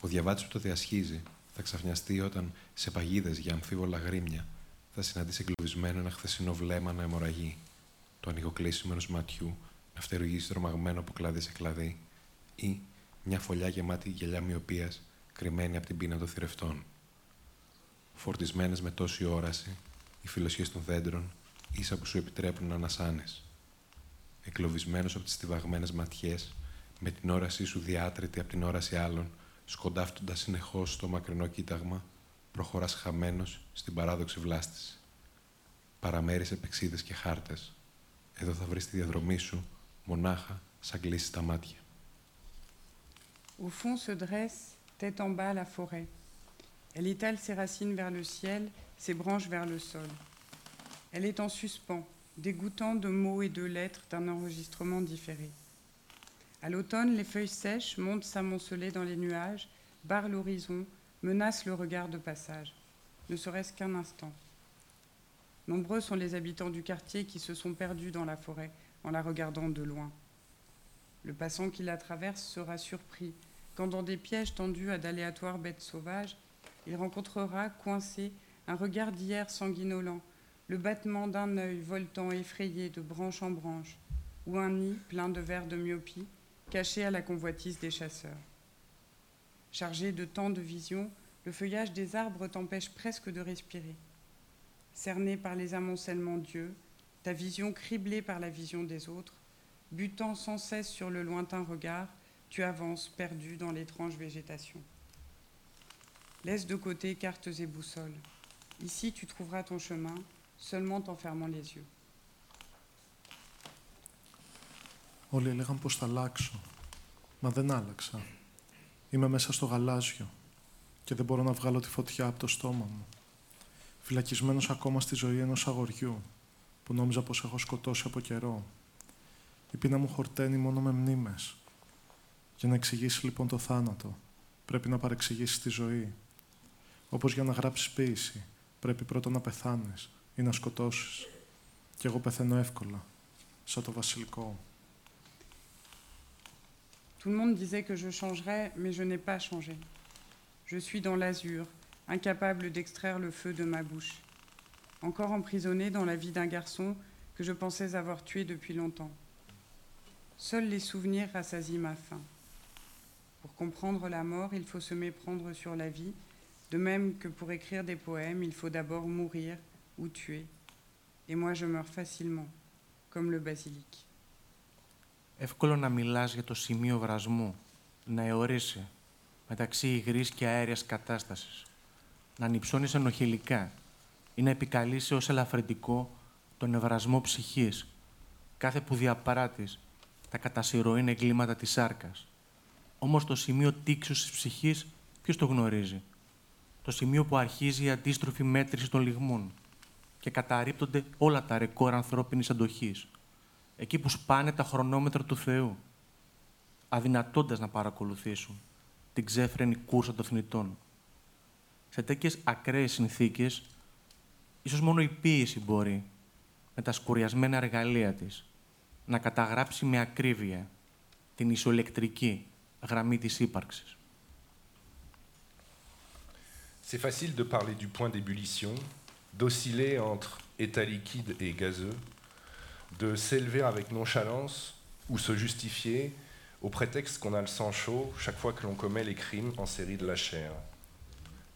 Ο διαβάτης που το διασχίζει θα ξαφνιαστεί όταν σε παγίδες για αμφίβολα γρήμια θα συναντήσει εγκλωβισμένο ένα χθεσινό βλέμμα να αιμορραγεί, το ανοιγοκλείσιμο ενός ματιού να φτερουγήσει τρομαγμένο από κλαδί σε κλαδί ή μια φωλιά γεμάτη γυαλιά μοιοπίας κρυμμένη από την πείνα των θηρευτών. Φορτισμένες με τόση όραση, οι φιλοσιές των δέντρων, ίσα που σου επιτρέπουν να ανασάνεις. Εκλοβισμένος από τις στιβαγμένες ματιές, με την όρασή σου διάτρητη από την όραση άλλων, σκοντάφτοντας συνεχώς στο μακρινό κοίταγμα, προχωράς χαμένος στην παράδοξη βλάστηση. Παραμέρεις επεξίδες και χάρτες. Εδώ θα βρεις τη διαδρομή σου, μονάχα, σαν κλείσεις τα μάτια. Au fond se dresse, tête en bas, la forêt. Elle étale ses racines vers le ciel, ses branches vers le sol. Elle est en suspens, dégoûtant de mots et de lettres d'un enregistrement différé. À l'automne, les feuilles sèches montent s'amonceler dans les nuages, barrent l'horizon, menacent le regard de passage, ne serait-ce qu'un instant. Nombreux sont les habitants du quartier qui se sont perdus dans la forêt en la regardant de loin. Le passant qui la traverse sera surpris quand, dans des pièges tendus à d'aléatoires bêtes sauvages, il rencontrera, coincé, un regard d'hier sanguinolent, le battement d'un œil voltant effrayé de branche en branche, ou un nid plein de verres de myopie, caché à la convoitise des chasseurs. Chargé de tant de visions, le feuillage des arbres t'empêche presque de respirer. Cerné par les amoncellements d'yeux, ta vision criblée par la vision des autres, butant sans cesse sur le lointain regard, tu avances perdu dans l'étrange végétation. Laisse de côté cartes et boussoles. Ici, tu trouveras ton chemin, seulement en fermant les yeux. Όλοι έλεγαν πως θα αλλάξω. Μα δεν άλλαξα. Είμαι μέσα στο γαλάζιο και δεν μπορώ να βγάλω τη φωτιά από το στόμα μου. Φυλακισμένος ακόμα στη ζωή ενός αγοριού που νόμιζα πως έχω σκοτώσει από καιρό. Η πείνα μου χορταίνει μόνο με μνήμες. Για να εξηγήσει λοιπόν το θάνατο, πρέπει να παρεξηγήσει τη ζωή. Όπως για να γράψεις ποίηση, πρέπει πρώτα να πεθάνεις ή να σκοτώσεις. Και εγώ πεθαίνω εύκολα, σαν το βασιλικό. Tout le monde disait que je changerais, mais je n'ai pas changé. Je suis dans l'azur, incapable d'extraire le feu de ma bouche. Encore emprisonné dans la vie d'un garçon que je pensais avoir tué depuis longtemps. Seuls les souvenirs rassasient ma faim. Pour comprendre la mort, il faut se méprendre sur la vie, de même que pour écrire des poèmes, il faut d'abord mourir ou tuer. Et moi, je meurs facilement, comme le basilic. Εύκολο να μιλάς για το σημείο βρασμού, να αιωρήσει μεταξύ υγρής και αέριας κατάστασης, να ανυψώνεις ενοχηλικά ή να επικαλείσαι ως ελαφρυντικό τον ευρασμό ψυχής, κάθε που διαπράττεις τα κατασυρωήν εγκλήματα της σάρκας. Όμως το σημείο τήξους της ψυχής ποιος το γνωρίζει; Το σημείο που αρχίζει η αντίστροφη μέτρηση των λιγμών και καταρρύπτονται όλα τα ρεκόρ ανθρώπινης αντοχής εκεί που σπάνε τα χρονόμετρα του Θεού, αδυνατώντας να παρακολουθήσουν την ξέφρενη κούρσα των θνητών. Σε τέτοιες ακραίες συνθήκες, ίσως μόνο η ποίηση μπορεί, με τα σκουριασμένα εργαλεία της, να καταγράψει με ακρίβεια την ισοελεκτρική γραμμή της ύπαρξης. C'est facile de parler du point d'ébullition, d'osciller entre état liquide et gazeux, de s'élever avec nonchalance ou se justifier au prétexte qu'on a le sang chaud chaque fois que l'on commet les crimes en série de la chair.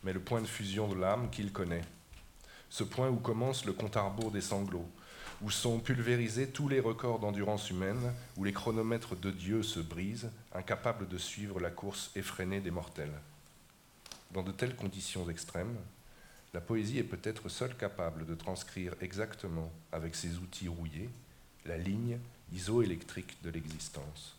Mais le point de fusion de l'âme qu'il connaît, ce point où commence le compte à des sanglots, où sont pulvérisés tous les records d'endurance humaine, où les chronomètres de Dieu se brisent, incapables de suivre la course effrénée des mortels. Dans de telles conditions extrêmes, la poésie est peut-être seule capable de transcrire exactement, avec ses outils rouillés, la ligne isoélectrique de l'existence.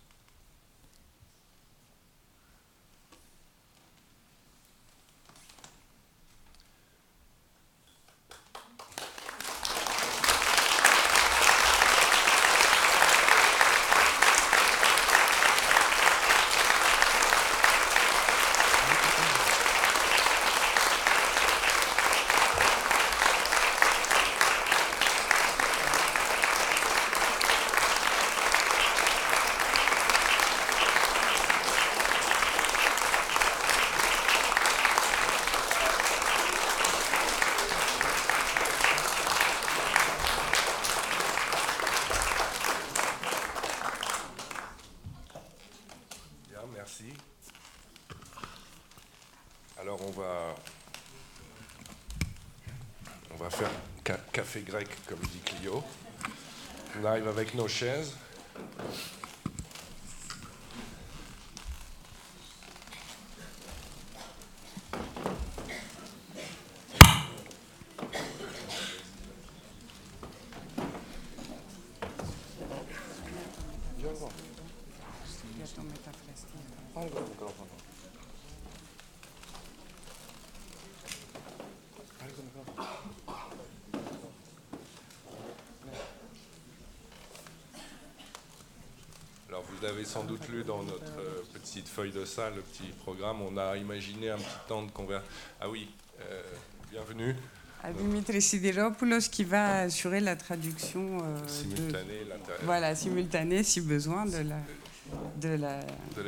Avec nos chaises. Vous avez sans doute lu dans notre euh, petite feuille de salle, le petit programme, on a imaginé un petit temps de conversation. Ah oui, euh, bienvenue. À Dimitri Sidiropoulos qui va assurer la traduction euh, simultanée, voilà, simultanée si besoin de la, de la,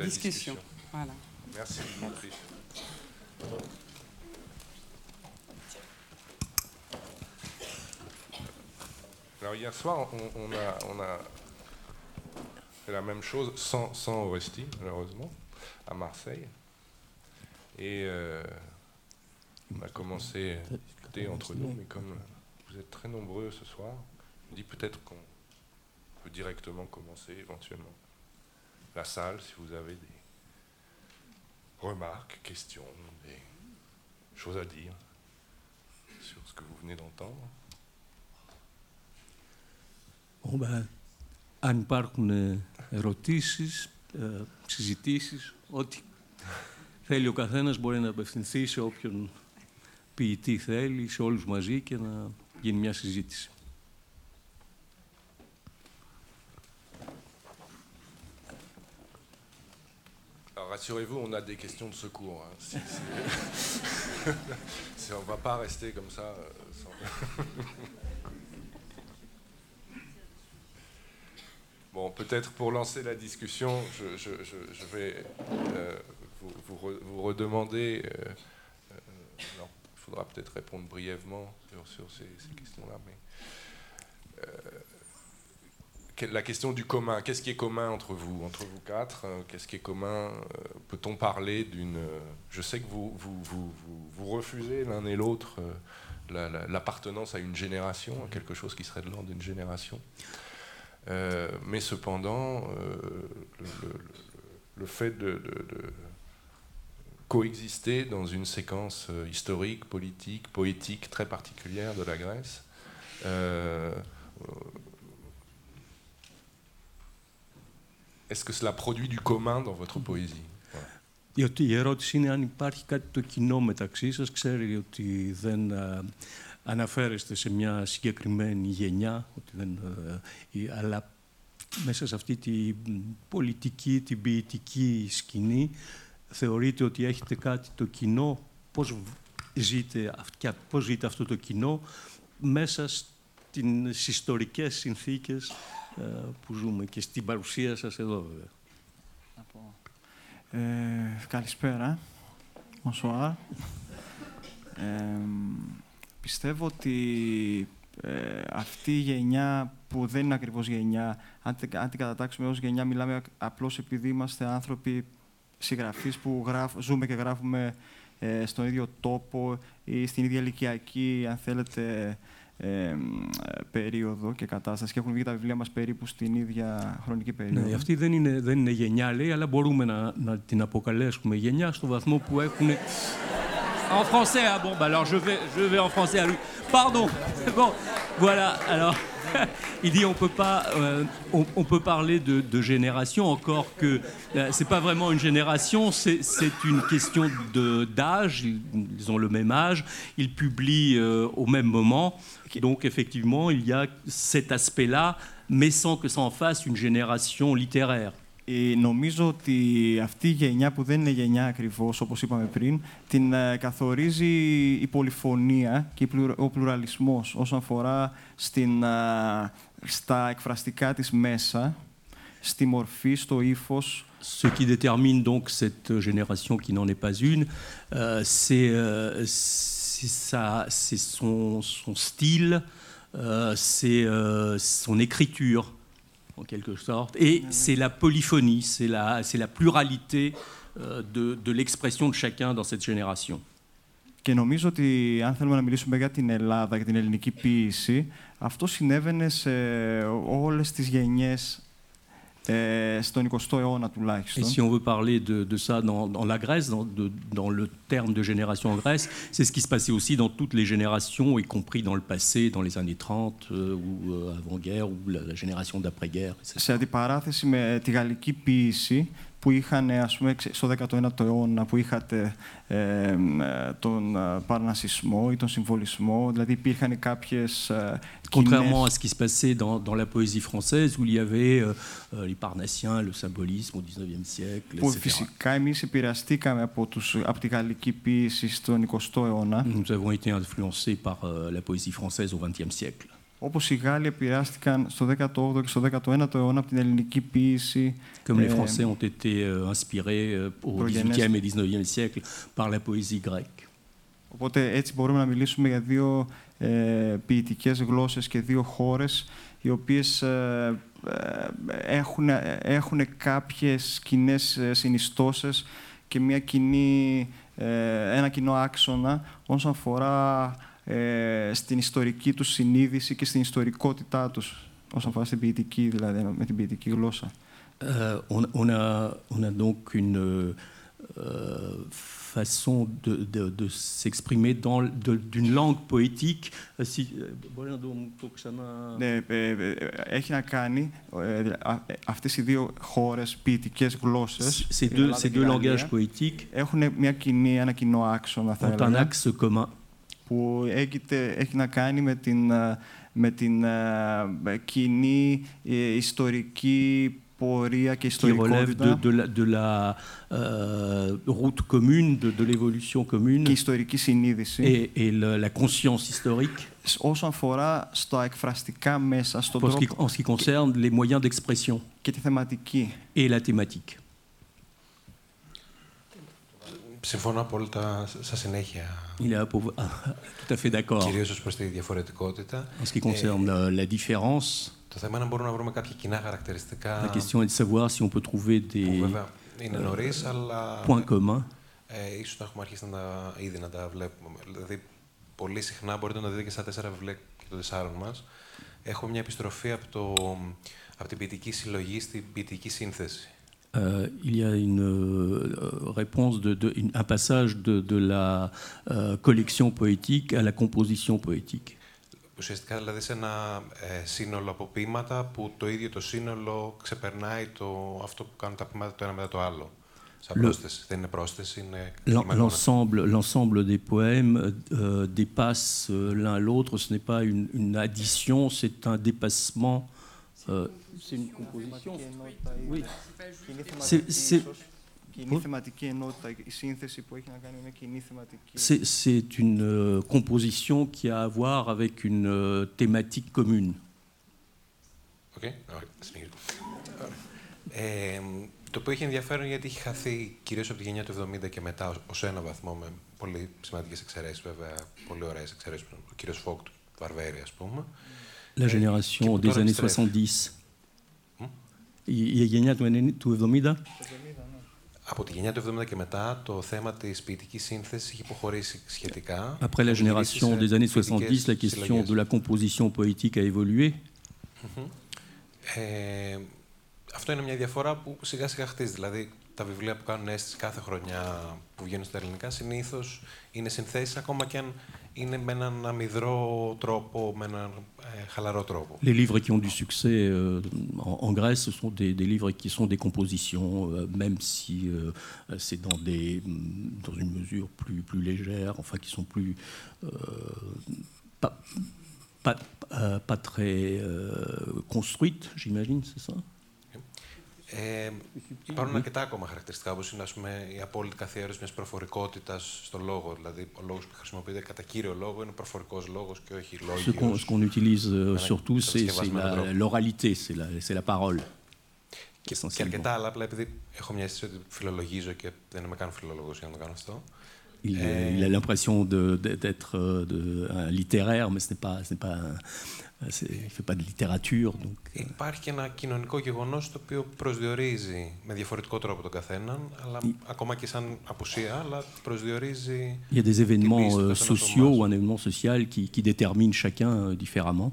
discussion. Voilà. Merci Dimitri. Alors hier soir, on, a, on a fait la même chose sans, sans Oresti, malheureusement, à Marseille. Et euh, on a commencé à discuter entre nous, mais comme vous êtes très nombreux ce soir, on dit peut-être qu'on peut directement commencer éventuellement la salle si vous avez des remarques, questions, des choses à dire sur ce que vous venez d'entendre. Bon ben, αν υπάρχουν ερωτήσεις, συζητήσεις, ό,τι θέλει ο καθένας μπορεί να απευθυνθεί σε όποιον ποιητή θέλει, σε όλους μαζί και να γίνει μια συζήτηση. rassurez-vous, on a des questions de secours. Hein. Si, si, on ne va pas rester comme ça. Sans... Bon, peut-être pour lancer la discussion, je, vais euh, vous, redemander. Euh, euh, il faudra peut-être répondre brièvement sur, ces, questions-là. Mais la question du commun, qu'est-ce qui est commun entre vous, entre vous quatre Qu'est-ce qui est commun Peut-on parler d'une Je sais que vous vous, vous refusez l'un et l'autre l'appartenance à une génération, à quelque chose qui serait de l'ordre d'une génération. Euh, mais cependant, euh, le, fait de, coexister dans une séquence euh, historique, politique, poétique très particulière de la Grèce, est-ce que cela produit du commun dans votre poésie Η ερώτηση είναι αν υπάρχει κάτι το κοινό μεταξύ σας. Ξέρει ότι δεν αναφέρεστε σε μια συγκεκριμένη γενιά, ότι δεν, ε, αλλά μέσα σε αυτή την πολιτική, την ποιητική σκηνή, θεωρείτε ότι έχετε κάτι το κοινό, πώς ζείτε, πώς ζείτε αυτό το κοινό μέσα στις ιστορικές συνθήκες ε, που ζούμε και στην παρουσία σας εδώ βέβαια; Ε, καλησπέρα. Bonsoir. Ε, Πιστεύω ότι ε, αυτή η γενιά που δεν είναι ακριβώς γενιά, αν, αν την κατατάξουμε ως γενιά, μιλάμε απλώς επειδή είμαστε άνθρωποι συγγραφείς που γράφ, ζούμε και γράφουμε ε, στον ίδιο τόπο ή στην ίδια ηλικιακή, αν θέλετε, ε, περίοδο και κατάσταση και έχουν βγει τα βιβλία μας περίπου στην ίδια χρονική περίοδο. Ναι, αυτή δεν είναι, δεν είναι γενιά, λέει, αλλά μπορούμε να, να την αποκαλέσουμε γενιά στο βαθμό που έχουν En français, ah bon, bah alors je vais, je vais en français à lui. Pardon. Bon, voilà. Alors, il dit on peut pas, euh, on, peut parler de, génération encore que euh, c'est pas vraiment une génération, c'est une question d'âge. Ils, ont le même âge, ils publient euh, au même moment. Donc effectivement, il y a cet aspect-là, mais sans que ça en fasse une génération littéraire. Ε, νομίζω ότι αυτή η γενιά που δεν είναι γενιά ακριβώς, όπως είπαμε πριν, την ε, καθορίζει η πολυφωνία και ο πλουραλισμός όσον αφορά στην, ε, στα εκφραστικά της μέσα, στη μορφή, στο ύφος. Ce qui détermine donc cette génération qui n'en est pas une, euh, c'est euh, son, son, style, euh, c'est euh, son écriture. en quelque sorte. Et c'est la polyphonie, c'est la, la pluralité euh, de, de l'expression de chacun dans cette génération. Και νομίζω ότι αν θέλουμε να μιλήσουμε για την Ελλάδα και την ελληνική ποίηση, αυτό συνέβαινε σε όλες τις γενιές ε, στον 20ο αιώνα Et τουλάχιστον. si on veut parler de, de ça dans, dans la Grèce, dans, de- dans le terme de génération en Grèce, c'est ce qui se passait aussi dans toutes les générations, y compris dans le passé, dans les années 30 euh, ou euh, avant-guerre, ou la, la génération d'après-guerre. etc. σε αντιπαράθεση με τη γαλλική ποίηση που είχαν ας πούμε, ξε- στο 19ο αιώνα που είχατε ε, ε, τον ε, παρνασισμό ή τον συμβολισμό, δηλαδή υπήρχαν κάποιες ε, Contrairement à κοινές- ce qui se passait dans, dans la poésie française, où il y avait euh, euh, les Parnassiens, le symbolisme au 19e siècle, που etc. φυσικά εμείς επηρεαστήκαμε από, τους, από τη γαλλική ποίηση στον 20ο αιώνα, Nous avons été influencés par euh, la poésie française au XXe siècle. Όπως οι Γάλλοι επηρεάστηκαν στο 18ο και στο 19ο αιώνα από την ελληνική ποίηση Comme les Euh, Français ont été euh, inspirés euh, au Progénèse. XVIIIe et XIXe siècle par la poésie grecque. Οπότε έτσι μπορούμε να μιλήσουμε για δύο ε, ποιητικές γλώσσες και δύο χώρες οι οποίες ε, ε, έχουν, έχουν κάποιες κοινές συνιστώσεις και μια κοινή, ε, ένα κοινό άξονα όσον αφορά ε, στην ιστορική τους συνείδηση και στην ιστορικότητά τους όσον αφορά στην ποιητική, δηλαδή με την ποιητική γλώσσα. Euh, on, on a, on a donc une euh, façon de, de- de s'exprimer dans l- de- d'une langue poétique. Euh, si- euh, μπορεί να το- το ξανα- Ναι, ε, ε, ε, έχει να κάνει ε, α- ε, αυτές οι δύο χώρες ποιητικές γλώσσες Ces η deux, Ελλάδα ces και η deux Γαλλία, langages poétiques έχουν μια κοινή, ένα κοινό άξονα θα ont un έλεγα, axe commun. που έχετε, έχει να κάνει με την, ε, με την ε, κοινή ε, ιστορική πορεία και qui relève de, ιστορικότητα de la, de la, euh, route commune, de, de l'évolution commune και ιστορική συνείδηση et, et le- la conscience historique σ- όσον αφορά στα εκφραστικά μέσα, στον pour ce qui- τρόπο en ce qui concerne les moyens d'expression και τη θεματική. et la thématique. Συμφωνώ απόλυτα sa συνέχεια. Il est à peu- ah, tout à fait d'accord. Κυρίως ως προς τη διαφορετικότητα. En ce qui concerne euh, la différence, Το θέμα είναι να μπορούμε να βρούμε κάποια κοινά la χαρακτηριστικά question est de savoir si on peut trouver που des βέβαια είναι νωρίς, αλλά points communs. ε, ίσως να έχουμε αρχίσει να τα, ήδη να τα βλέπουμε. Δηλαδή, πολύ συχνά μπορείτε να το δείτε και στα τέσσερα βιβλία και των τεσσάρων μας. Έχω μια επιστροφή από, το, από την ποιητική συλλογή στην ποιητική σύνθεση. Euh, il y a une euh, réponse, de, de- une- un passage de, de la euh, collection poétique à la composition poétique. Ουσιαστικά δηλαδή σε ένα ε, σύνολο από ποίηματα που το ίδιο το σύνολο ξεπερνάει το, αυτό που κάνουν τα ποίηματα το ένα μετά το άλλο. Σαν Le- πρόσθεση. Δεν είναι πρόσθεση, είναι L'en- κείμενο μόνο. L'ensemble, l'ensemble des poèmes euh, dépasse euh, l'un l'autre. Ce n'est pas une, une addition, c'est un dépassement. euh, c'est une composition. Oui. C'est- c'est- Κοινή θεματική ενότητα, η σύνθεση που έχει να κάνει με κοινή θεματική. C'est c'est une euh, composition qui a à voir avec une euh, thématique commune. Οκ, ωραία, συνεχίζω. Ε, το οποίο έχει ενδιαφέρον γιατί έχει χαθεί κυρίως από τη γενιά του 70 και μετά ως- ως ένα βαθμό με πολύ σημαντικές εξαιρέσεις βέβαια, πολύ ωραίες εξαιρέσεις. Ο κύριος Φόκ του Βαρβέρη, ας πούμε. La Euh, génération qui des pourtant années extrait. 70. Hmm? Il y a Gagna του 70. Από τη γενιά του 70 και μετά το θέμα της ποιητικής σύνθεσης έχει υποχωρήσει σχετικά. Après la Έχει γυρίσει génération σε des années 70, ποιητικές la question συλλογές. de la composition poétique a évolué. Μμμ. Ε, αυτό είναι μια διαφορά που σιγά σιγά χτίζει. Δηλαδή, τα βιβλία που κάνουν αίσθηση κάθε χρονιά που βγαίνουν στα ελληνικά συνήθω είναι συνθέσει ακόμα και αν είναι με έναν αμυδρό τρόπο, με έναν ε, χαλαρό τρόπο. Les livres qui ont du succès euh, en, en Grèce, ce sont des, des livres qui sont des compositions, euh, même si euh, c'est dans, des, mm, dans une mesure plus, plus légère, enfin qui sont plus. euh, pas, pas, euh, pas très euh, construites, j'imagine, c'est ça Ε, υπάρχουν αρκετά ακόμα χαρακτηριστικά, όπως είναι ας πούμε, η απόλυτη καθιέρωση μιας προφορικότητας στο λόγο. Δηλαδή, ο λόγος που χρησιμοποιείται κατά κύριο λόγο είναι προφορικός λόγος και όχι Ce qu'on λόγο. ce qu'on utilise euh, Voilà, surtout, ça, c'est c'est c'est vachement la- drôle. l'oralité, c'est la, c'est la parole. Και, και essentiellement. αρκετά άλλα, απλά επειδή έχω μια αίσθηση ότι φιλολογίζω και δεν είμαι καν φιλόλογος για να το κάνω αυτό. Il, il a l'impression de- de- d'être euh, de- un littéraire, mais ce n'est pas, ce n'est pas un- c'est- il ne fait pas de littérature. Donc, Υπάρχει και ένα κοινωνικό γεγονός το οποίο προσδιορίζει με διαφορετικό τρόπο τον καθέναν, αλλά ακόμα και σαν απουσία, αλλά προσδιορίζει il y a des événements πίστη του euh, καθενός sociaux από ou εμάς. un événement social qui, qui déterminent chacun euh, différemment.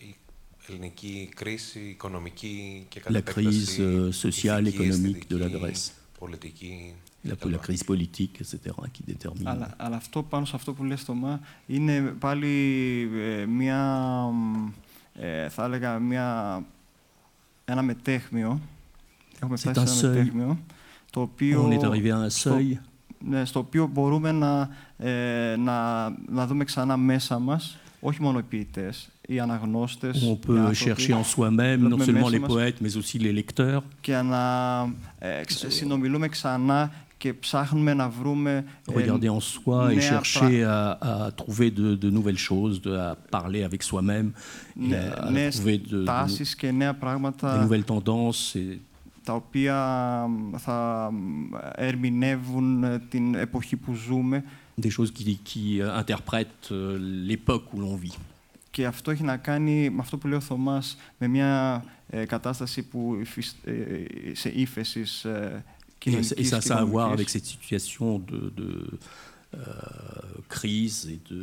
η ελληνική κρίση, η οικονομική και La κατά επέκταση crise euh, sociale, ηθική, économique de la αισθητική, Grèce, πολιτική La, κτλ. la crise politique, etc., qui détermine. Αλλά, αλλά αυτό πάνω σε αυτό που λες, Θωμά, είναι πάλι ε, μια, ε, θα έλεγα, μια, ένα μετέχμιο. Έχουμε C'est φτάσει σε un ένα seuil. μετέχμιο, το οποίο, On est arrivé à un στο, seuil ναι, στο οποίο μπορούμε να, ε, να, να δούμε ξανά μέσα μας, όχι μόνο οι ποιητές, οι αναγνώστες, où on οι peut άνθρωποι, chercher en soi-même non βλέπουμε seulement μέσα les μας poètes, mais aussi les lecteurs, και να ε, ξ- συνομιλούμε ξανά και ψάχνουμε να βρούμε ε, regarder en soi et νέα chercher à, à trouver de, de nouvelles choses, de, à parler avec soi-même, et νε- à, à νέες trouver de, de, τάσεις και νέα des πράγματα nouvelles tendances. Et, τα οποία θα ερμηνεύουν ε, την εποχή που ζούμε des choses qui, qui euh, interprètent euh, l'époque où l'on vit. και αυτό έχει να κάνει με αυτό που λέει ο Θωμάς με μια ε, κατάσταση που υφισ- ε, ε, σε ύφεση ε, Et, et κοινωνικής ça, και ça a à voir οικονομικής. avec cette situation de, de, euh, crise et de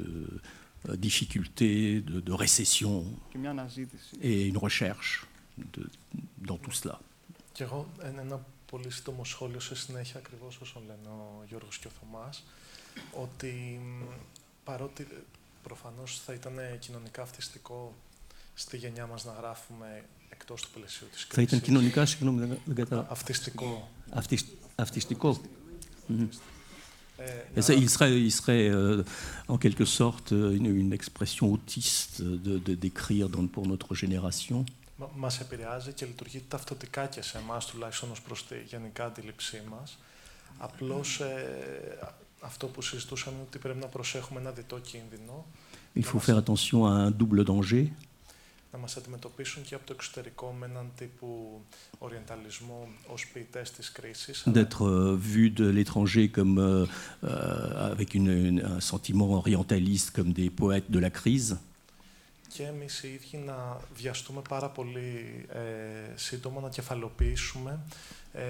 euh, difficulté, de, de récession, και μια αναζήτηση. et une recherche de- dans tout cela. Και εγώ ένα, ένα πολύ σύντομο σχόλιο σε συνέχεια ακριβώς όσο λένε ο Γιώργος και ο Θωμάς, ότι μ, παρότι ε, προφανώς θα ήταν κοινωνικά αυτιστικό στη γενιά μας να γράφουμε εκτός του πλαισίου της Θα ήταν κρίσης. κοινωνικά, συγγνώμη, δεν- δεν κατάλαβα. Αυτιστικό. Αυτισ- Αυτιστικό. Mhm. Ε, Et ça, il serait, il serait euh, en quelque sorte euh, une, une expression autiste de, de- d'écrire dans- pour notre génération. Μα μας επηρεάζει και λειτουργεί ταυτοτικά και σε εμάς τουλάχιστον ως προς τη γενικά αντίληψή μας. Απλώς ε, α- αυτό που συζητούσαμε είναι ότι πρέπει να προσέχουμε ένα διτό κίνδυνο, Il faut faire attention à un double danger, να μας αντιμετωπίσουν και από το εξωτερικό με έναν τύπου οριενταλισμό ως ποιητές της κρίσης, αλλά d'être euh, vu de l'étranger comme euh, euh, avec une- une- un sentiment orientaliste comme des poètes de la crise, Και εμείς οι ίδιοι να βιαστούμε πάρα πολύ ε, σύντομα να κεφαλοποιήσουμε ε,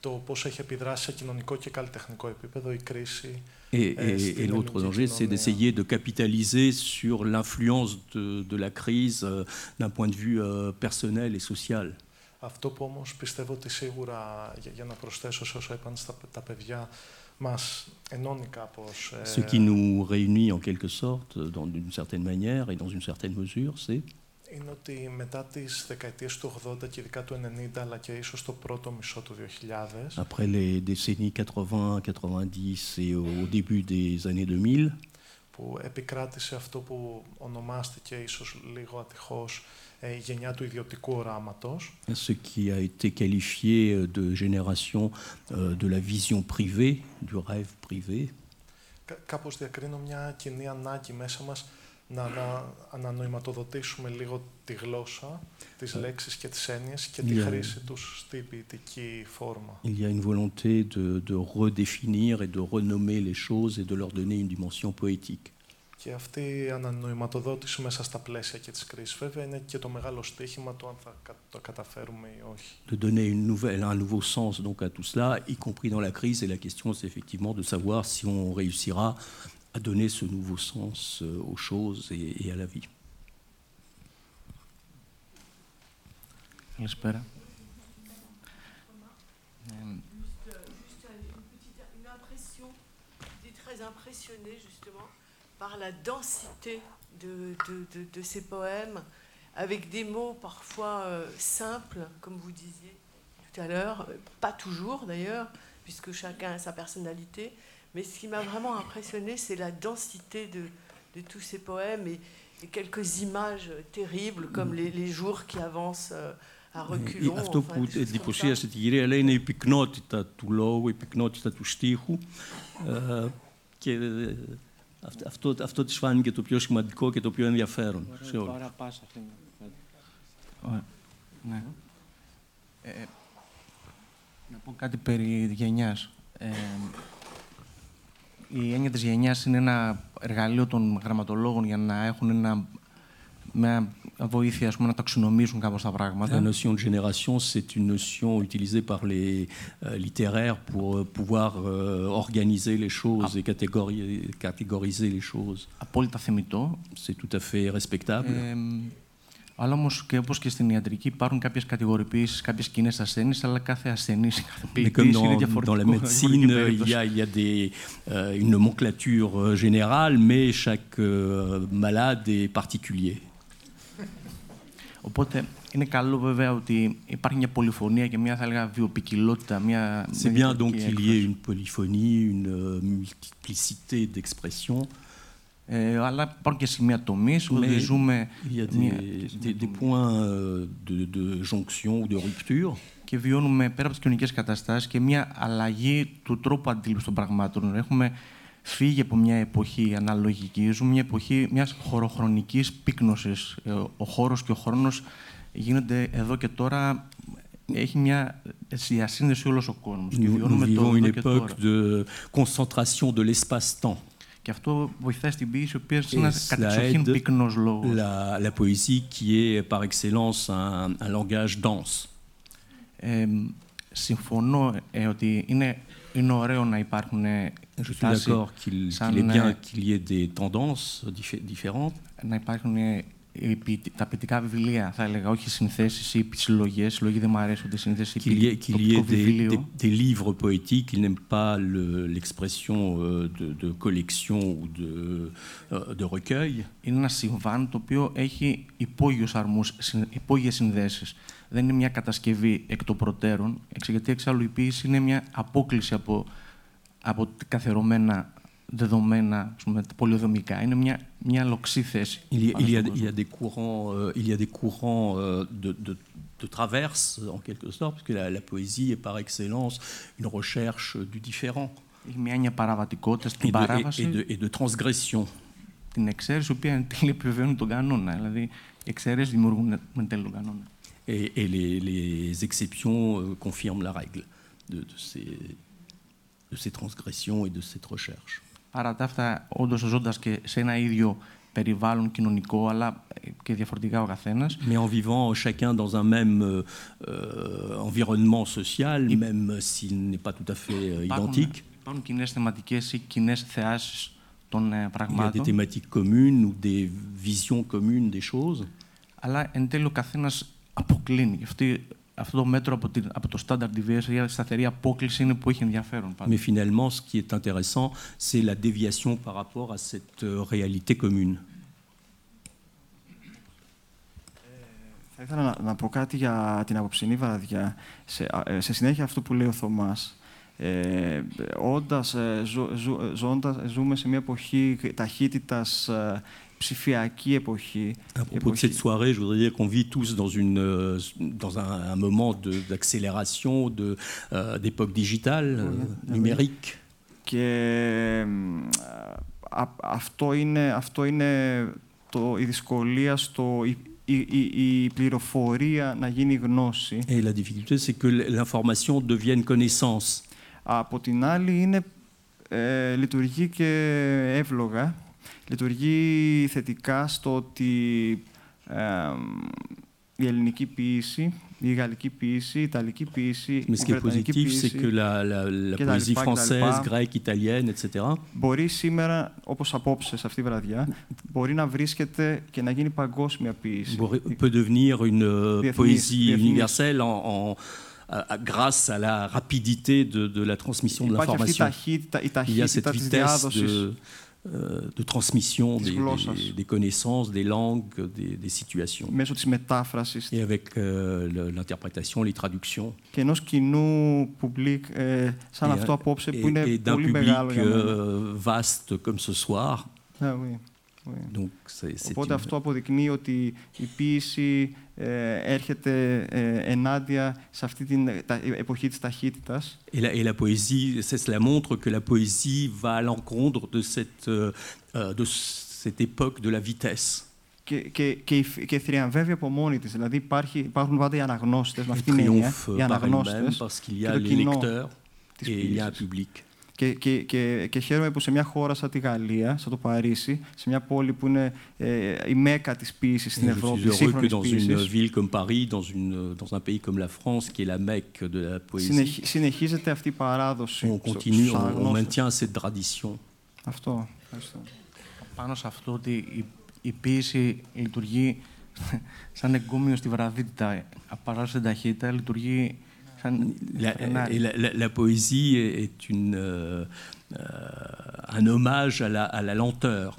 το πώς έχει επιδράσει σε κοινωνικό και καλλιτεχνικό επίπεδο η κρίση Et, Euh, et- c'était et la l'autre musique danger, non, c'est mais, d'essayer de capitaliser sur l'influence de, de la crise euh, d'un point de vue euh, personnel et social. Αυτό που όμως πιστεύω ότι σίγουρα, για, για να προσθέσω σε όσα είπαν στα, τα παιδιά, μας ενώνει κάπως. Ce qui nous réunit en quelque sorte, dans d'une certaine manière et dans une certaine mesure, c'est είναι ότι μετά τις δεκαετίες του 80 και ειδικά του 90, αλλά και ίσως το πρώτο μισό του 2000, après les décennies 80, 90 et au début des années 2000, που επικράτησε αυτό που ονομάστηκε ίσως λίγο ατυχώς ε, η γενιά του ιδιωτικού οράματος, ce qui a été qualifié euh, de génération euh, de la vision privée, du rêve privé. Κα- κάπως διακρίνω μια κοινή ανάγκη μέσα μας να, να ανανοηματοδοτήσουμε λίγο τη γλώσσα, τις λέξεις και τις έννοιες και τη Yeah. χρήση τους στην ποιητική φόρμα. Il y a une volonté de, de redéfinir et de renommer les choses et de leur donner une dimension poétique. Και αυτή η ανανοηματοδότηση μέσα στα πλαίσια και της κρίσης βέβαια είναι και το μεγάλο στοίχημα του αν θα κα- το καταφέρουμε ή όχι. De donner une nouvelle, un nouveau sens donc à tout cela, y compris dans la crise. Et la question, c'est effectivement de savoir si on réussira à donner ce nouveau sens euh, aux choses et, et à la vie. Καλησπέρα. Ε, Juste, euh, juste une, petite une impression. J'étais très impressionnée justement par la densité de, de, de, de ces poèmes, avec des mots parfois euh, simples, comme vous disiez tout à l'heure, euh, pas toujours d'ailleurs, puisque chacun a sa personnalité. Mais ce qui m'a vraiment impressionné, c'est la densité de, de tous ces poèmes et, et quelques images terribles, comme les, les jours qui avancent euh, à Ε, reculons. Αυτό enfin, που des choses comme ça. εντυπωσίασε την κυρία λέει είναι η πυκνότητα του λόγου, η πυκνότητα του στίχου ε, και ε, αυ- αυτό, αυτό της φάνηκε το πιο σημαντικό και το πιο ενδιαφέρον σε όλους. Πάρα πάσα αυτή. Ωραία. Ναι. Ε, να πω κάτι περί γενιάς. Ε, η έννοια της γενιάς είναι ένα εργαλείο των γραμματολόγων για να έχουν ένα, μια βοήθεια ας πούμε, να ταξινομήσουν κάπως τα La πράγματα. notion de génération, c'est une notion utilisée par les euh, littéraires pour euh, pouvoir euh, organiser les choses et catégoriser, catégoriser les choses. Απόλυτα θεμητό. C'est tout à fait respectable. Ε, αλλά όμω και όπω και στην ιατρική υπάρχουν κάποιε κατηγοριοποιήσει, κάποιε κοινέ ασθένειε, αλλά κάθε ασθενή, κάθε Mais ποιητή comme είναι dans, dans διαφορετικό. la διαφορετική médecine, il περίπτωση. y a, il y a des, euh, une nomenclature euh, générale, mais chaque euh, malade est particulier. Οπότε είναι καλό βέβαια ότι υπάρχει μια πολυφωνία και μια θα έλεγα βιοπικιλότητα. Μια, C'est μια bien donc διαφορετική qu'il y ait έκφραση. une polyphonie, une euh, multiplicité d'expressions. Ε, αλλά υπάρχουν και σημεία τομής, Mais ότι ζούμε il y a μια- des, des- des points euh, de, de jonction ou de rupture. και βιώνουμε πέρα από τις κοινωνικές καταστάσεις και μια αλλαγή του τρόπου αντίληψης των πραγμάτων. Έχουμε φύγει από μια εποχή αναλογική, ζούμε μια εποχή μιας χωροχρονικής πύκνωσης. Ε, ο χώρος και ο χρόνος γίνονται εδώ και τώρα Nous, vivons une époque de concentration de l'espace-temps. πυκνός λόγος. la, la poésie qui est par excellence un, un langage dense. Συμφωνώ ε, ότι είναι είναι ωραίο να υπάρχουν ε, Je suis τάση d'accord qu'il σαν, qu'il est bien ε, qu'il y ait des tendances diffé- différentes, να υπάρχουν ε, οι ποιητ- Τα ποιητικά βιβλία, θα έλεγα, όχι συνθέσεις ή συλλογές. Συλλογή δεν μου αρέσει ούτε σύνθεση. qu'il y ait, qu'il y ait τοπικό des, βιβλίο. des- des livres poétiques, il n'aime pas le- l'expression euh, de, de collection ou de, euh, de recueil. Είναι ένα συμβάν το οποίο έχει υπόγειους αρμούς, συν- υπόγειες συνδέσεις. Δεν είναι μια κατασκευή εκ των προτέρων, εξ- γιατί εξάλλου η ποίηση είναι μια απόκληση από, από καθερωμένα δεδομένα, ας πούμε, πολυοδομικά. Είναι μια, μια λοξή θέση. Il y, a- πάνω il y a, στον il y a κόσμο. des courants, euh, il y a des courants euh, de, de, de traverse, en quelque sorte, parce que la, la poésie est par excellence une recherche du différent Έχει μια έννοια παραβατικότητα et στην de, et- παράβαση, et de- et de transgression. την εξαίρεση, η οποία εν τέλει επιβεβαιώνει τον κανόνα. Δηλαδή, οι εξαιρέσει δημιουργούν εν τέλει τον κανόνα. Et, et les, les exceptions euh, confirment la règle de, de ces, de ces transgressions et de cette recherche. Παρά τα αυτά, όντως ζώντας και σε ένα ίδιο περιβάλλον κοινωνικό, αλλά ε, και διαφορετικά ο καθένας, Mais en vivant chacun dans un même euh, euh, environnement social, même s'il n'est pas tout à fait euh, υπάρχουν, identique, υπάρχουν κοινές θεματικές ή κοινές θεάσεις των ε, il y a des πραγμάτων. thématiques communes ou des visions communes des choses. Αλλά εν τέλει ο καθένας αποκλίνει. Αυτή, αυτό το μέτρο από, την, από το standard deviation, η σταθερή απόκληση είναι που έχει ενδιαφέρον. πάντα. Mais finalement, ce qui est intéressant, c'est la déviation par rapport à cette euh, réalité commune. Θα ήθελα να, να πω κάτι για την απόψινή βραδιά. Σε, α, ε, σε συνέχεια αυτό που λέει ο Θωμάς, ε, όντας, ε, ζω- ζω- ε, ζώντας, ε, ζούμε σε μια εποχή ταχύτητας, ε, ψηφιακή εποχή. À propos de εποχή- cette soirée, je voudrais dire qu'on vit tous dans, une, euh, dans un, un moment de- d'accélération, de, euh, d'époque digitale, euh, oui. numérique. Και μ, α, αυτό είναι, αυτό είναι το, η δυσκολία στο η, η, η, η πληροφορία να γίνει γνώση. Et la difficulté, c'est que l'information devienne connaissance. Από την άλλη είναι, ε, λειτουργεί και εύλογα. Λειτουργεί θετικά στο ότι ε, η ελληνική ποίηση, η γαλλική ποίηση, η ιταλική ποίηση, Mais η ce qui est βρετανική positif, c'est ποίηση que la, la- la και τα poésie λοιπά, και τα française, λοιπά. grecque, italienne, etc., μπορεί σήμερα, όπως απόψε σε αυτή τη βραδιά, μπορεί να βρίσκεται και να γίνει παγκόσμια ποίηση. μπορεί- peut devenir une euh, Vietnamese, poésie Vietnamese. universelle en, en- à- à- grâce à la rapidité de, de la transmission de Υπάρχει αυτή η l'information. ταχύτητα, η Il y a ταχύτητα cette της vitesse διάδοσης. de, euh, de transmission Της des, γλώσσας. des- des connaissances, des langues, des, des situations. μέσω της μετάφρασης Et avec euh, le- l'interprétation, les traductions. και ενός κοινού public ε, σαν Et, αυτό απόψε et- που είναι et d'un πολύ public μεγάλο για μένα. euh, vaste comme ce soir. Ναι, oui, oui. Donc c'est c'est Οπότε une- αυτό αποδεικνύει ότι η ποίηση ε, έρχεται ε, ενάντια σε αυτή την ε, τα- εποχή της ταχύτητας Et la, et la poésie, c'est- cela montre que la poésie va à l'encontre de cette, euh, euh, de cette époque de la vitesse. και, και, και, υφ- και θριαμβεύει από μόνη της. Δηλαδή υπάρχει, υπάρχουν πάντα οι αναγνώστες με Elle αυτή την έννοια, triomphe οι par elle-même αναγνώστες parce qu'il y και a το les κοινό lecteurs της et il y a un ποίησης. Public. Και, και, και, και χαίρομαι που σε μια χώρα σαν τη Γαλλία, σαν το Παρίσι, σε μια πόλη που είναι ε, η μέκα της ποίησης στην Et je Ευρώπη, suis της heureux que σύγχρονης dans une ποίησης, ville comme Paris, dans, une, dans un pays comme la France, qui est la Mecque de la poésie, συνεχ- συνεχίζεται αυτή η παράδοση on στο- continue, στους on, on αναγνώστες. maintient cette tradition. Αυτό. Ευχαριστώ. Πάνω σε αυτό ότι η, η ποίηση λειτουργεί σαν εγκόμιο στη βραδύτητα, παρά στην ταχύτητα, λειτουργεί σαν La, φρενάρι. et la, la- la poésie est est une, euh, euh, un hommage à la, à la lenteur.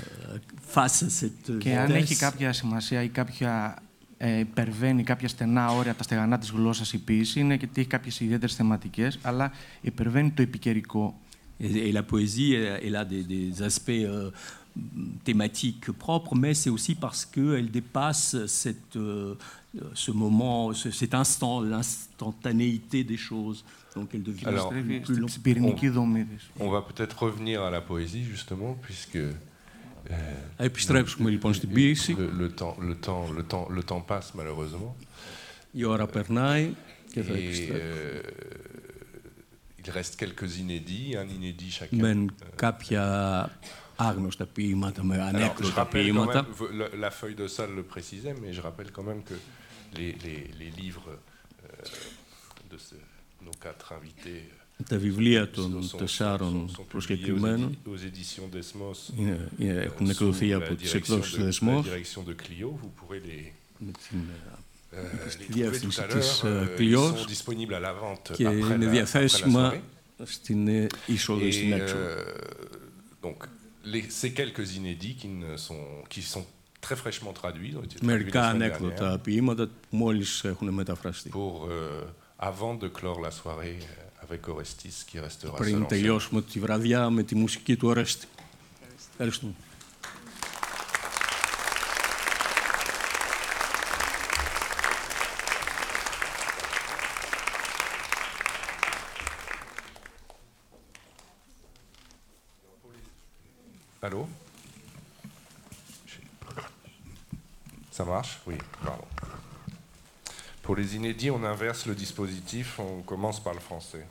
Euh, face à cette Και αν έχει vitesse, κάποια σημασία ή κάποια ε, υπερβαίνει κάποια στενά όρια, τα στεγανά της γλώσσας η ποίηση, είναι γιατί έχει κάποιες ιδιαίτερες θεματικές, αλλά υπερβαίνει το επικαιρικό. Et, et la poésie, elle, elle a des, des aspects euh, thématique propre, mais c'est aussi parce qu'elle dépasse cette, euh, ce moment, cet instant, l'instantanéité des choses. Donc elle devient plus longue. On, on, va peut-être revenir à la poésie, justement, puisque... Euh, le, temps, le, temps, le, temps, le temps passe, malheureusement. Euh, il reste quelques inédits, un inédit chacun Μεν Euh, κάποια άγνωστα ποίηματα με Alors, je ανέκδοτα rappelle quand ποίηματα. même, la, la feuille de salle le précisait, mais je rappelle quand même que les, les, les livres euh, de ce- nos quatre invités Τα βιβλία sont, των sont- τεσσάρων sont- sont publiés aux, προσκεκλημένων édi- aux éditions Desmos. είναι, είναι- euh, έχουν sous εκδοθεί la από τις direction εκδόσεις του de- la Δεσμός direction de Clio, vous pourrez les, με την, euh, les στη trouver διεύθυνση tout à της l'heure. ε, Euh, ils Clio sont disponibles à la vente και après είναι la, après la διαθέσιμα soirée. στην ε, είσοδο στην Et έξοδο. Euh, donc, les- ces quelques inédits qui, ne sont, qui sont très fraîchement traduits, ont été traduits Μερικά la semaine ανέκδοτα ποίηματα που μόλις έχουν μεταφραστεί. dernière, pour, euh, avant de clore la soirée euh, avec Orestis qui restera seul Πριν en scène. τελειώσουμε τη βραδιά με τη μουσική του Ορέστη. Ευχαριστούμε. Allô Ça marche Oui, pardon. Pour les inédits, on inverse le dispositif, on commence par le français.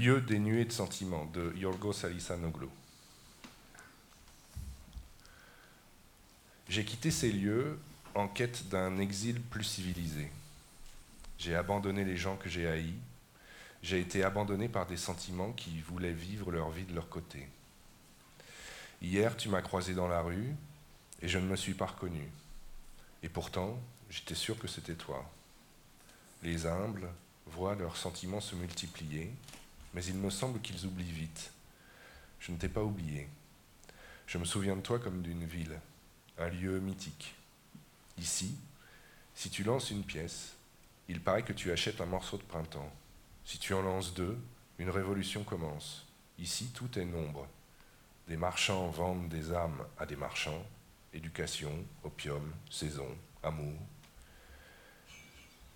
Lieu dénué de sentiments de Yorgos Alisanoglu. J'ai quitté ces lieux en quête d'un exil plus civilisé. J'ai abandonné les gens que j'ai haïs. J'ai été abandonné par des sentiments qui voulaient vivre leur vie de leur côté. Hier, tu m'as croisé dans la rue et je ne me suis pas reconnu. Et pourtant, j'étais sûr que c'était toi. Les humbles voient leurs sentiments se multiplier, mais il me semble qu'ils oublient vite. Je ne t'ai pas oublié. Je me souviens de toi comme d'une ville, un lieu mythique. Ici, si tu lances une pièce, il paraît que tu achètes un morceau de printemps. Si tu en lances deux, une révolution commence. Ici, tout est nombre. Des marchands vendent des armes à des marchands, éducation, opium, saison, amour.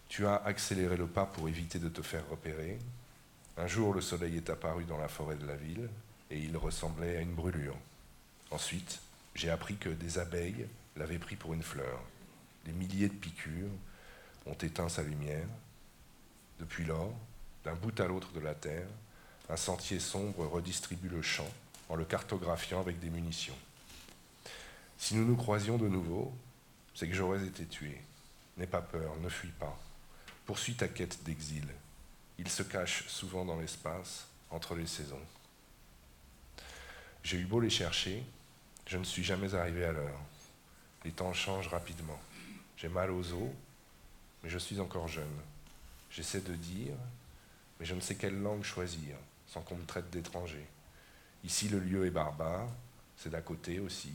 Tu as accéléré le pas pour éviter de te faire repérer. Un jour, le soleil est apparu dans la forêt de la ville et il ressemblait à une brûlure. Ensuite, j'ai appris que des abeilles l'avaient pris pour une fleur. Des milliers de piqûres ont éteint sa lumière. Depuis lors, d'un bout à l'autre de la terre, un sentier sombre redistribue le champ en le cartographiant avec des munitions. Si nous nous croisions de nouveau, c'est que j'aurais été tué. N'aie pas peur, ne fuis pas. Poursuis ta quête d'exil. Il se cache souvent dans l'espace, entre les saisons. J'ai eu beau les chercher, je ne suis jamais arrivé à l'heure. Les temps changent rapidement. J'ai mal aux os, mais je suis encore jeune. J'essaie de dire, mais je ne sais quelle langue choisir, sans qu'on me traite d'étranger. Ici, le lieu est barbare, c'est d'à côté aussi,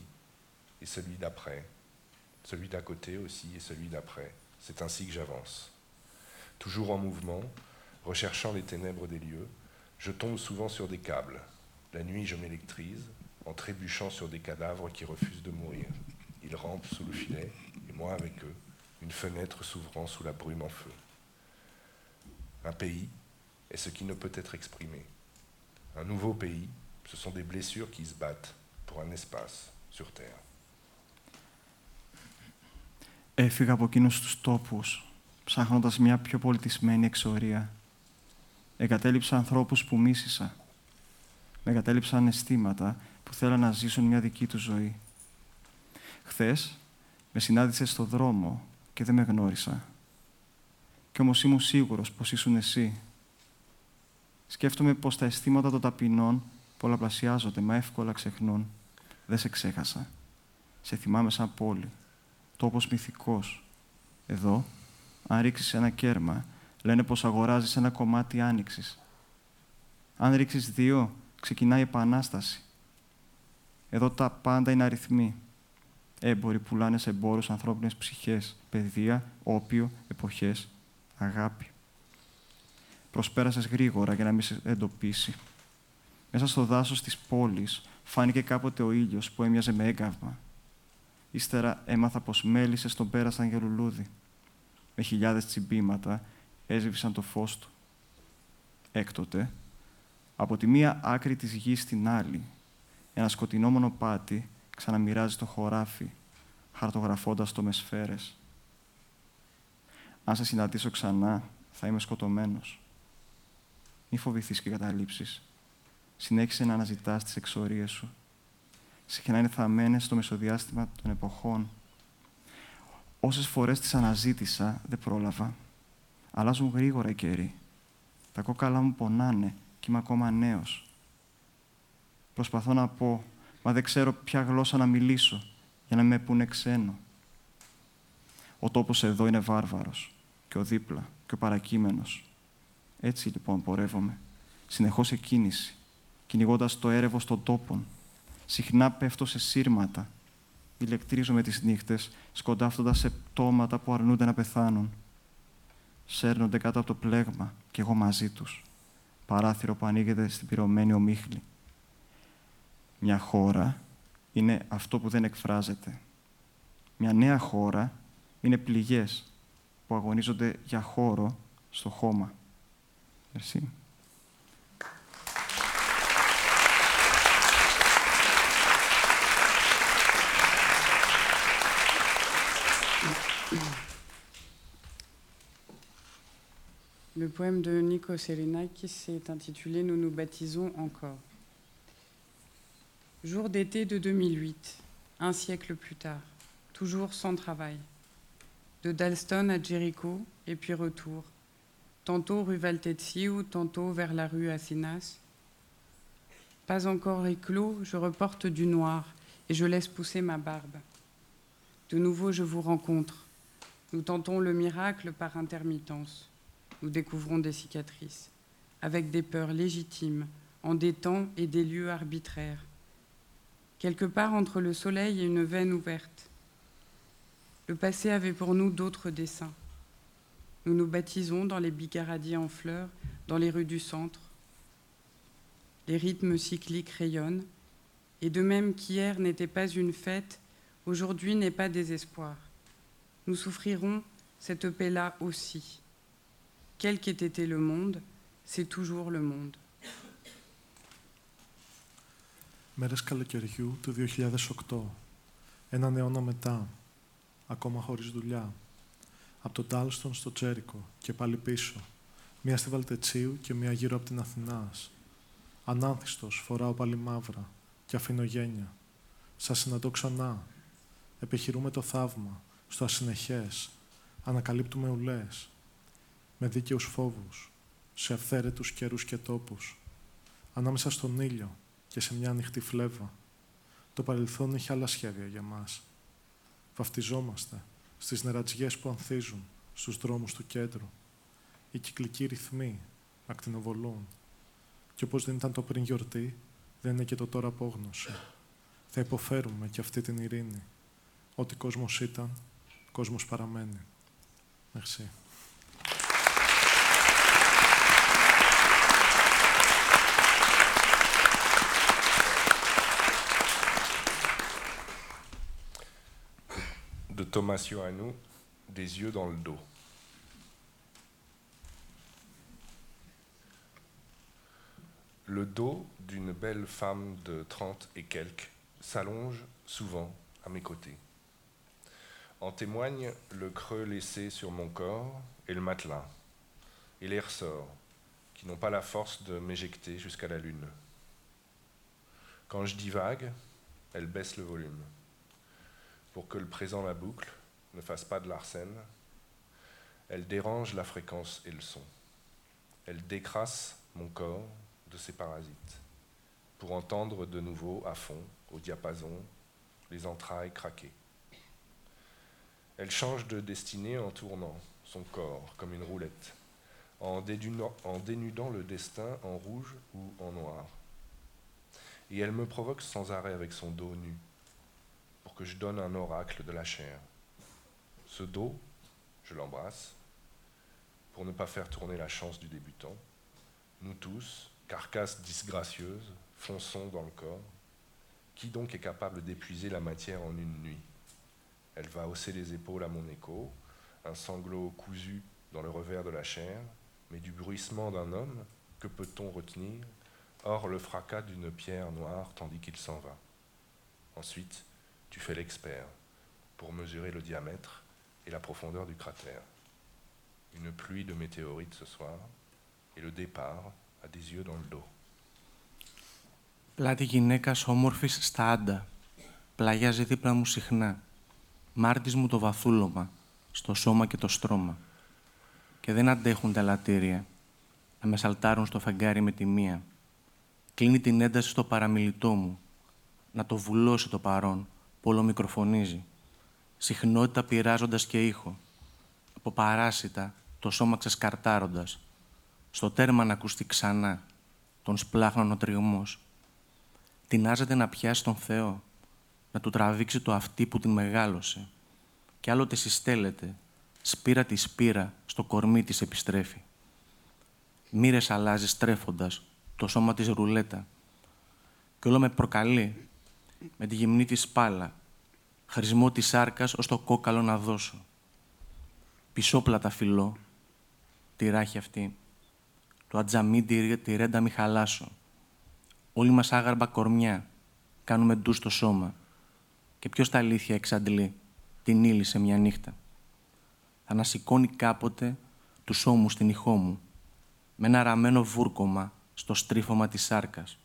et celui d'après. Celui d'à côté aussi, et celui d'après. C'est ainsi que j'avance. Toujours en mouvement, recherchant les ténèbres des lieux, je tombe souvent sur des câbles. La nuit, je m'électrise en trébuchant sur des cadavres qui refusent de mourir. Ils rampent sous le filet, et moi avec eux, une fenêtre s'ouvrant sous la brume en feu. Un pays est ce qui ne peut être exprimé. Un nouveau pays, ce sont des blessures qui se battent pour un espace sur Terre. Έφυγα από εκείνους τους τόπους, ψάχνοντας μια πιο πολιτισμένη εξορία. Εγκατέλειψα ανθρώπους που μίσησα. Με εγκατέλειψαν αισθήματα που θέλαν να ζήσουν μια δική τους ζωή. Χθες με συνάντησε στο δρόμο και δεν με γνώρισα. Κι όμως ήμουν σίγουρος πως ήσουν εσύ. Σκέφτομαι πως τα αισθήματα των ταπεινών πολλαπλασιάζονται, μα εύκολα ξεχνούν. Δεν σε ξέχασα. Σε θυμάμαι σαν πόλη. Τόπος μυθικός. Εδώ, αν ρίξεις ένα κέρμα, λένε πως αγοράζεις ένα κομμάτι άνοιξης. Αν ρίξεις δύο, ξεκινάει η επανάσταση. Εδώ τα πάντα είναι αριθμοί. Έμποροι πουλάνε σε εμπόρους ανθρώπινες ψυχές, παιδεία, όπιο, εποχές, αγάπη. Προσπέρασες γρήγορα για να μην σε εντοπίσει. Μέσα στο δάσος της πόλης φάνηκε κάποτε ο ήλιος που έμοιαζε με έγκαυμα. Ύστερα έμαθα πως μέλισσες τον πέρασαν για λουλούδι. Με χιλιάδες τσιμπήματα έσβησαν το φως του. Έκτοτε, από τη μία άκρη της γης στην άλλη, ένα σκοτεινό μονοπάτι ξαναμοιράζει το χωράφι, χαρτογραφώντας το με σφαίρες. Αν σε συναντήσω ξανά, θα είμαι σκοτωμένος. Μη φοβηθείς και καταλήψεις. Συνέχισε να αναζητάς τις εξορίες σου. Συχνά είναι θαμμένες στο μεσοδιάστημα των εποχών. Όσες φορές τις αναζήτησα, δεν πρόλαβα. Αλλάζουν γρήγορα οι καιροί. Τα κόκαλα μου πονάνε και είμαι ακόμα νέος. Προσπαθώ να πω, μα δεν ξέρω ποια γλώσσα να μιλήσω για να με πούνε ξένο. Ο τόπος εδώ είναι βάρβαρος και ο δίπλα και ο παρακείμενος. Έτσι λοιπόν πορεύομαι, συνεχώς σε κίνηση, κυνηγώντας το έρευο των τόπων. Συχνά πέφτω σε σύρματα, ηλεκτρίζομαι τις νύχτες, σκοντάφτοντας σε πτώματα που αρνούνται να πεθάνουν. Σέρνονται κάτω από το πλέγμα και εγώ μαζί τους. Παράθυρο που ανοίγεται στην πυρωμένη ομίχλη. Μια χώρα είναι αυτό που δεν εκφράζεται. Μια νέα χώρα είναι πληγές που αγωνίζονται για χώρο στο χώμα. Merci. Le poème de Nico Serenakis s'est intitulé Nous nous baptisons encore. Jour d'été de 2008, un siècle plus tard, toujours sans travail. De Dalston à Jericho et puis retour, tantôt rue Valtetsiou, tantôt vers la rue Assinas. Pas encore éclos, je reporte du noir et je laisse pousser ma barbe. De nouveau, je vous rencontre. Nous tentons le miracle par intermittence. Nous découvrons des cicatrices, avec des peurs légitimes, en des temps et des lieux arbitraires. Quelque part entre le soleil et une veine ouverte. Le passé avait pour nous d'autres dessins. Nous nous baptisons dans les bigaradiers en fleurs, dans les rues du centre. Les rythmes cycliques rayonnent, et de même qu'hier n'était pas une fête, aujourd'hui n'est pas désespoir. Nous souffrirons cette paix-là aussi. Quel qu'ait été le monde, c'est toujours le monde. Μέρες καλοκαιριού του 2008. Έναν αιώνα μετά. Ακόμα χωρίς δουλειά. Από τον Τάλστον στο Τζέρικο και πάλι πίσω. Μία στη Βαλτετσίου και μία γύρω από την Αθηνάς. Ανάνθιστος, φοράω πάλι μαύρα και αφήνω γένια. Σας συναντώ ξανά. Επιχειρούμε το θαύμα, στο ασυνεχές. Ανακαλύπτουμε ουλές. Με δίκαιους φόβους, σε αυθαίρετους καιρούς και τόπους. Ανάμεσα στον ήλιο και σε μια ανοιχτή φλέβα. Το παρελθόν είχε άλλα σχέδια για μας. Βαφτιζόμαστε στις νερατζιές που ανθίζουν στους δρόμους του κέντρου. Οι κυκλικοί ρυθμοί ακτινοβολούν. Και όπως δεν ήταν το πριν γιορτή, δεν είναι και το τώρα απόγνωση. Θα υποφέρουμε και αυτή την ειρήνη. Ό,τι κόσμος ήταν, κόσμος παραμένει. Merci. Thomas Ioannou, Des yeux dans le dos. le dos d'une belle femme de trente et quelques s'allonge souvent à mes côtés. En témoigne le creux laissé sur mon corps et le matelas, et les ressorts, qui n'ont pas la force de m'éjecter jusqu'à la lune. Quand je divague, elle baisse le volume, pour que le présent la boucle ne fasse pas de l'arsène. Elle dérange la fréquence et le son. Elle décrasse mon corps de ses parasites, pour entendre de nouveau à fond, au diapason, les entrailles craquer. Elle change de destinée en tournant son corps comme une roulette, en dénudant, le destin en rouge ou en noir. Et elle me provoque sans arrêt avec son dos nu, je donne un oracle de la chair. Ce dos, je l'embrasse, pour ne pas faire tourner la chance du débutant. Nous tous, carcasse disgracieuse, fonçons dans le corps. Qui donc est capable d'épuiser la matière en une nuit? Elle va hausser les épaules à mon écho, un sanglot cousu dans le revers de la chair, mais du bruissement d'un homme, que peut-on retenir? Hors le fracas d'une pierre noire tandis qu'il s'en va. Ensuite, tu fais l'expert pour mesurer le diamètre et la profondeur du cratère. Une pluie de météorites ce soir et le départ a des yeux dans le dos. Πλάτη γυναίκας όμορφης στα άντα. Πλαγιάζει δίπλα μου συχνά. Μάρτης μου το βαθούλωμα, στο σώμα και το στρώμα. Και δεν αντέχουν τα λατήρια να με σαλτάρουν στο φεγγάρι με τη μία. Κλείνει την ένταση στο παραμιλητό μου, να το βουλώσει το παρόν, που μικροφωνίζει. Συχνότητα πειράζοντας και ήχο. Από παράσιτα, το σώμα ξεσκαρτάροντας. Στο τέρμα να ακουστεί ξανά, τον σπλάχνων ο τριγμός. Τεινάζεται να πιάσει τον Θεό, να του τραβήξει το αυτί που την μεγάλωσε. Κι άλλοτε συστέλλεται, σπήρα τη σπήρα, στο κορμί της επιστρέφει. Μύρες αλλάζει στρέφοντας, το σώμα της ρουλέτα. Κι όλο με προκαλεί, με τη γυμνή της σπάλα, χρησμό της σάρκας ως το κόκαλο να δώσω. Πισόπλατα φιλώ, τη ράχη αυτή, το ατζαμί τη ρέντα μη χαλάσω. Όλοι μας άγαρμπα κορμιά, κάνουμε ντου στο σώμα. Και ποιος τα αλήθεια εξαντλεί, την ύλη σε μια νύχτα. Θα ανασηκώνει κάποτε τους ώμους στην ηχό μου, με ένα ραμμένο βούρκωμα στο στρίφωμα της σάρκας.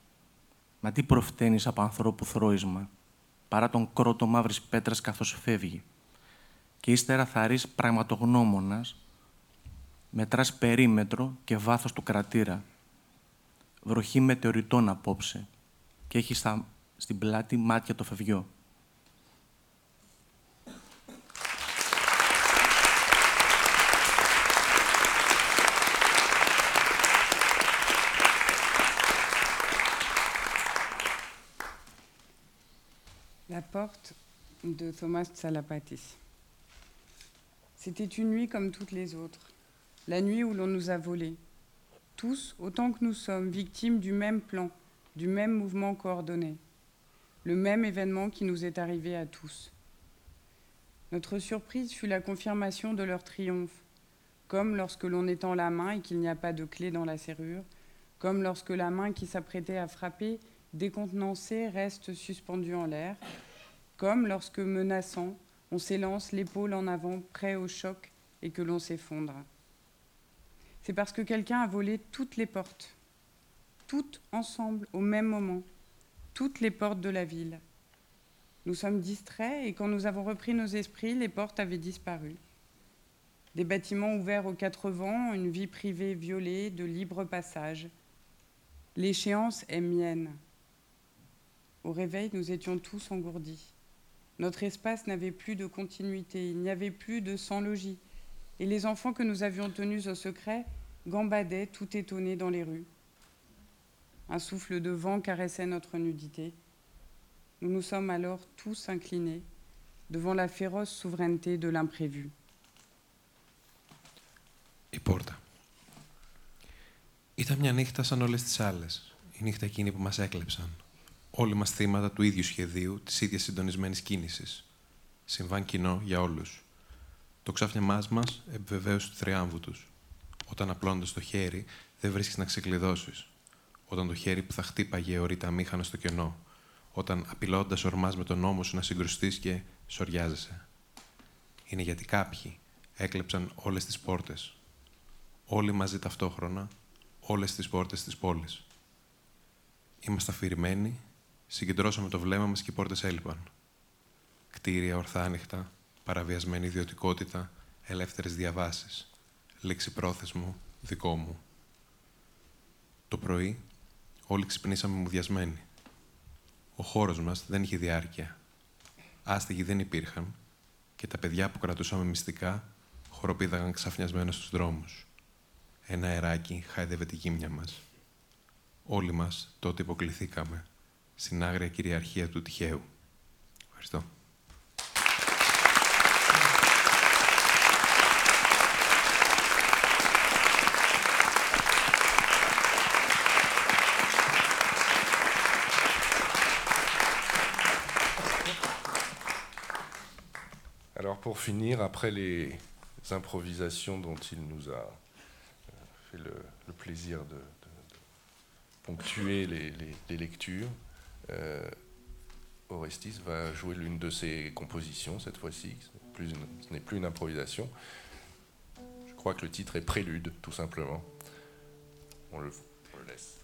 Μα τι προφταίνεις από ανθρώπου θρόισμα, παρά τον κρότο μαύρης πέτρας καθώς φεύγει. Και ύστερα θα ρεις πραγματογνώμονας, μετράς περίμετρο και βάθος του κρατήρα. Βροχή μετεωρητών απόψε και έχεις στα, στην πλάτη μάτια το φευγιό. La porte de Thomas. C'était une nuit comme toutes les autres, la nuit où l'on nous a volés. Tous, autant que nous sommes, victimes du même plan, du même mouvement coordonné, le même événement qui nous est arrivé à tous. Notre surprise fut la confirmation de leur triomphe, comme lorsque l'on étend la main et qu'il n'y a pas de clé dans la serrure, comme lorsque la main qui s'apprêtait à frapper, décontenancée, reste suspendue en l'air, comme lorsque, menaçant, on s'élance l'épaule en avant, prêt au choc, et que l'on s'effondre. C'est parce que quelqu'un a volé toutes les portes, toutes ensemble, au même moment, toutes les portes de la ville. Nous sommes distraits et quand nous avons repris nos esprits, les portes avaient disparu. Des bâtiments ouverts aux quatre vents, une vie privée violée, de libre passage. L'échéance est mienne. Au réveil, nous étions tous engourdis. Notre espace n'avait plus de continuité, il n'y avait plus de sans-logis, et les enfants que nous avions tenus au secret gambadaient tout étonnés dans les rues. Un souffle de vent caressait notre nudité. Nous nous sommes alors tous inclinés devant la féroce souveraineté de l'imprévu. Η πόρτα. Ήταν μια νύχτα σαν όλες τις άλλες. Η νύχτα εκείνη που μας έκλεψαν. Όλοι μας θύματα του ίδιου σχεδίου, της ίδιας συντονισμένης κίνησης. Συμβάν κοινό για όλους. Το ξάφνιαμάς μας επιβεβαίωσε του θριάμβου τους. Όταν απλώνοντας το χέρι, δεν βρίσκεις να ξεκλειδώσεις. όταν το χέρι που θα χτύπαγε ορίτα μήχανο στο κενό, όταν απειλώντας ορμάς με τον νόμο σου να συγκρουστείς και σοριάζεσαι. Είναι γιατί κάποιοι έκλεψαν όλες τις πόρτες. Όλοι μαζί ταυτόχρονα, όλες τις πόρτες της πόλης. Είμαστε αφηρημένοι, συγκεντρώσαμε το βλέμμα μας και οι πόρτες έλειπαν. Κτίρια ορθά άνοιχτα, παραβιασμένη ιδιωτικότητα, ελεύθερες διαβάσεις. Λήξη πρόθεσμο, δικό μου. Το πρωί, όλοι ξυπνήσαμε μουδιασμένοι. Ο χώρος μας δεν είχε διάρκεια. Άστιγοι δεν υπήρχαν και τα παιδιά που κρατούσαμε μυστικά χοροπήδαγαν ξαφνιασμένα στους δρόμους. Ένα αεράκι χάιδευε τη γύμνια μας. Όλοι μας τότε υποκληθήκαμε στην άγρια κυριαρχία του τυχαίου. Ευχαριστώ. Alors pour finir, après les improvisations dont il nous a euh, fait le, le plaisir de, de- de ponctuer les, les- les lectures, euh, Orestis va jouer l'une de ses compositions cette fois-ci. Ce n'est plus une- improvisation. Je crois que le titre est Prélude, tout simplement. On le, on le laisse.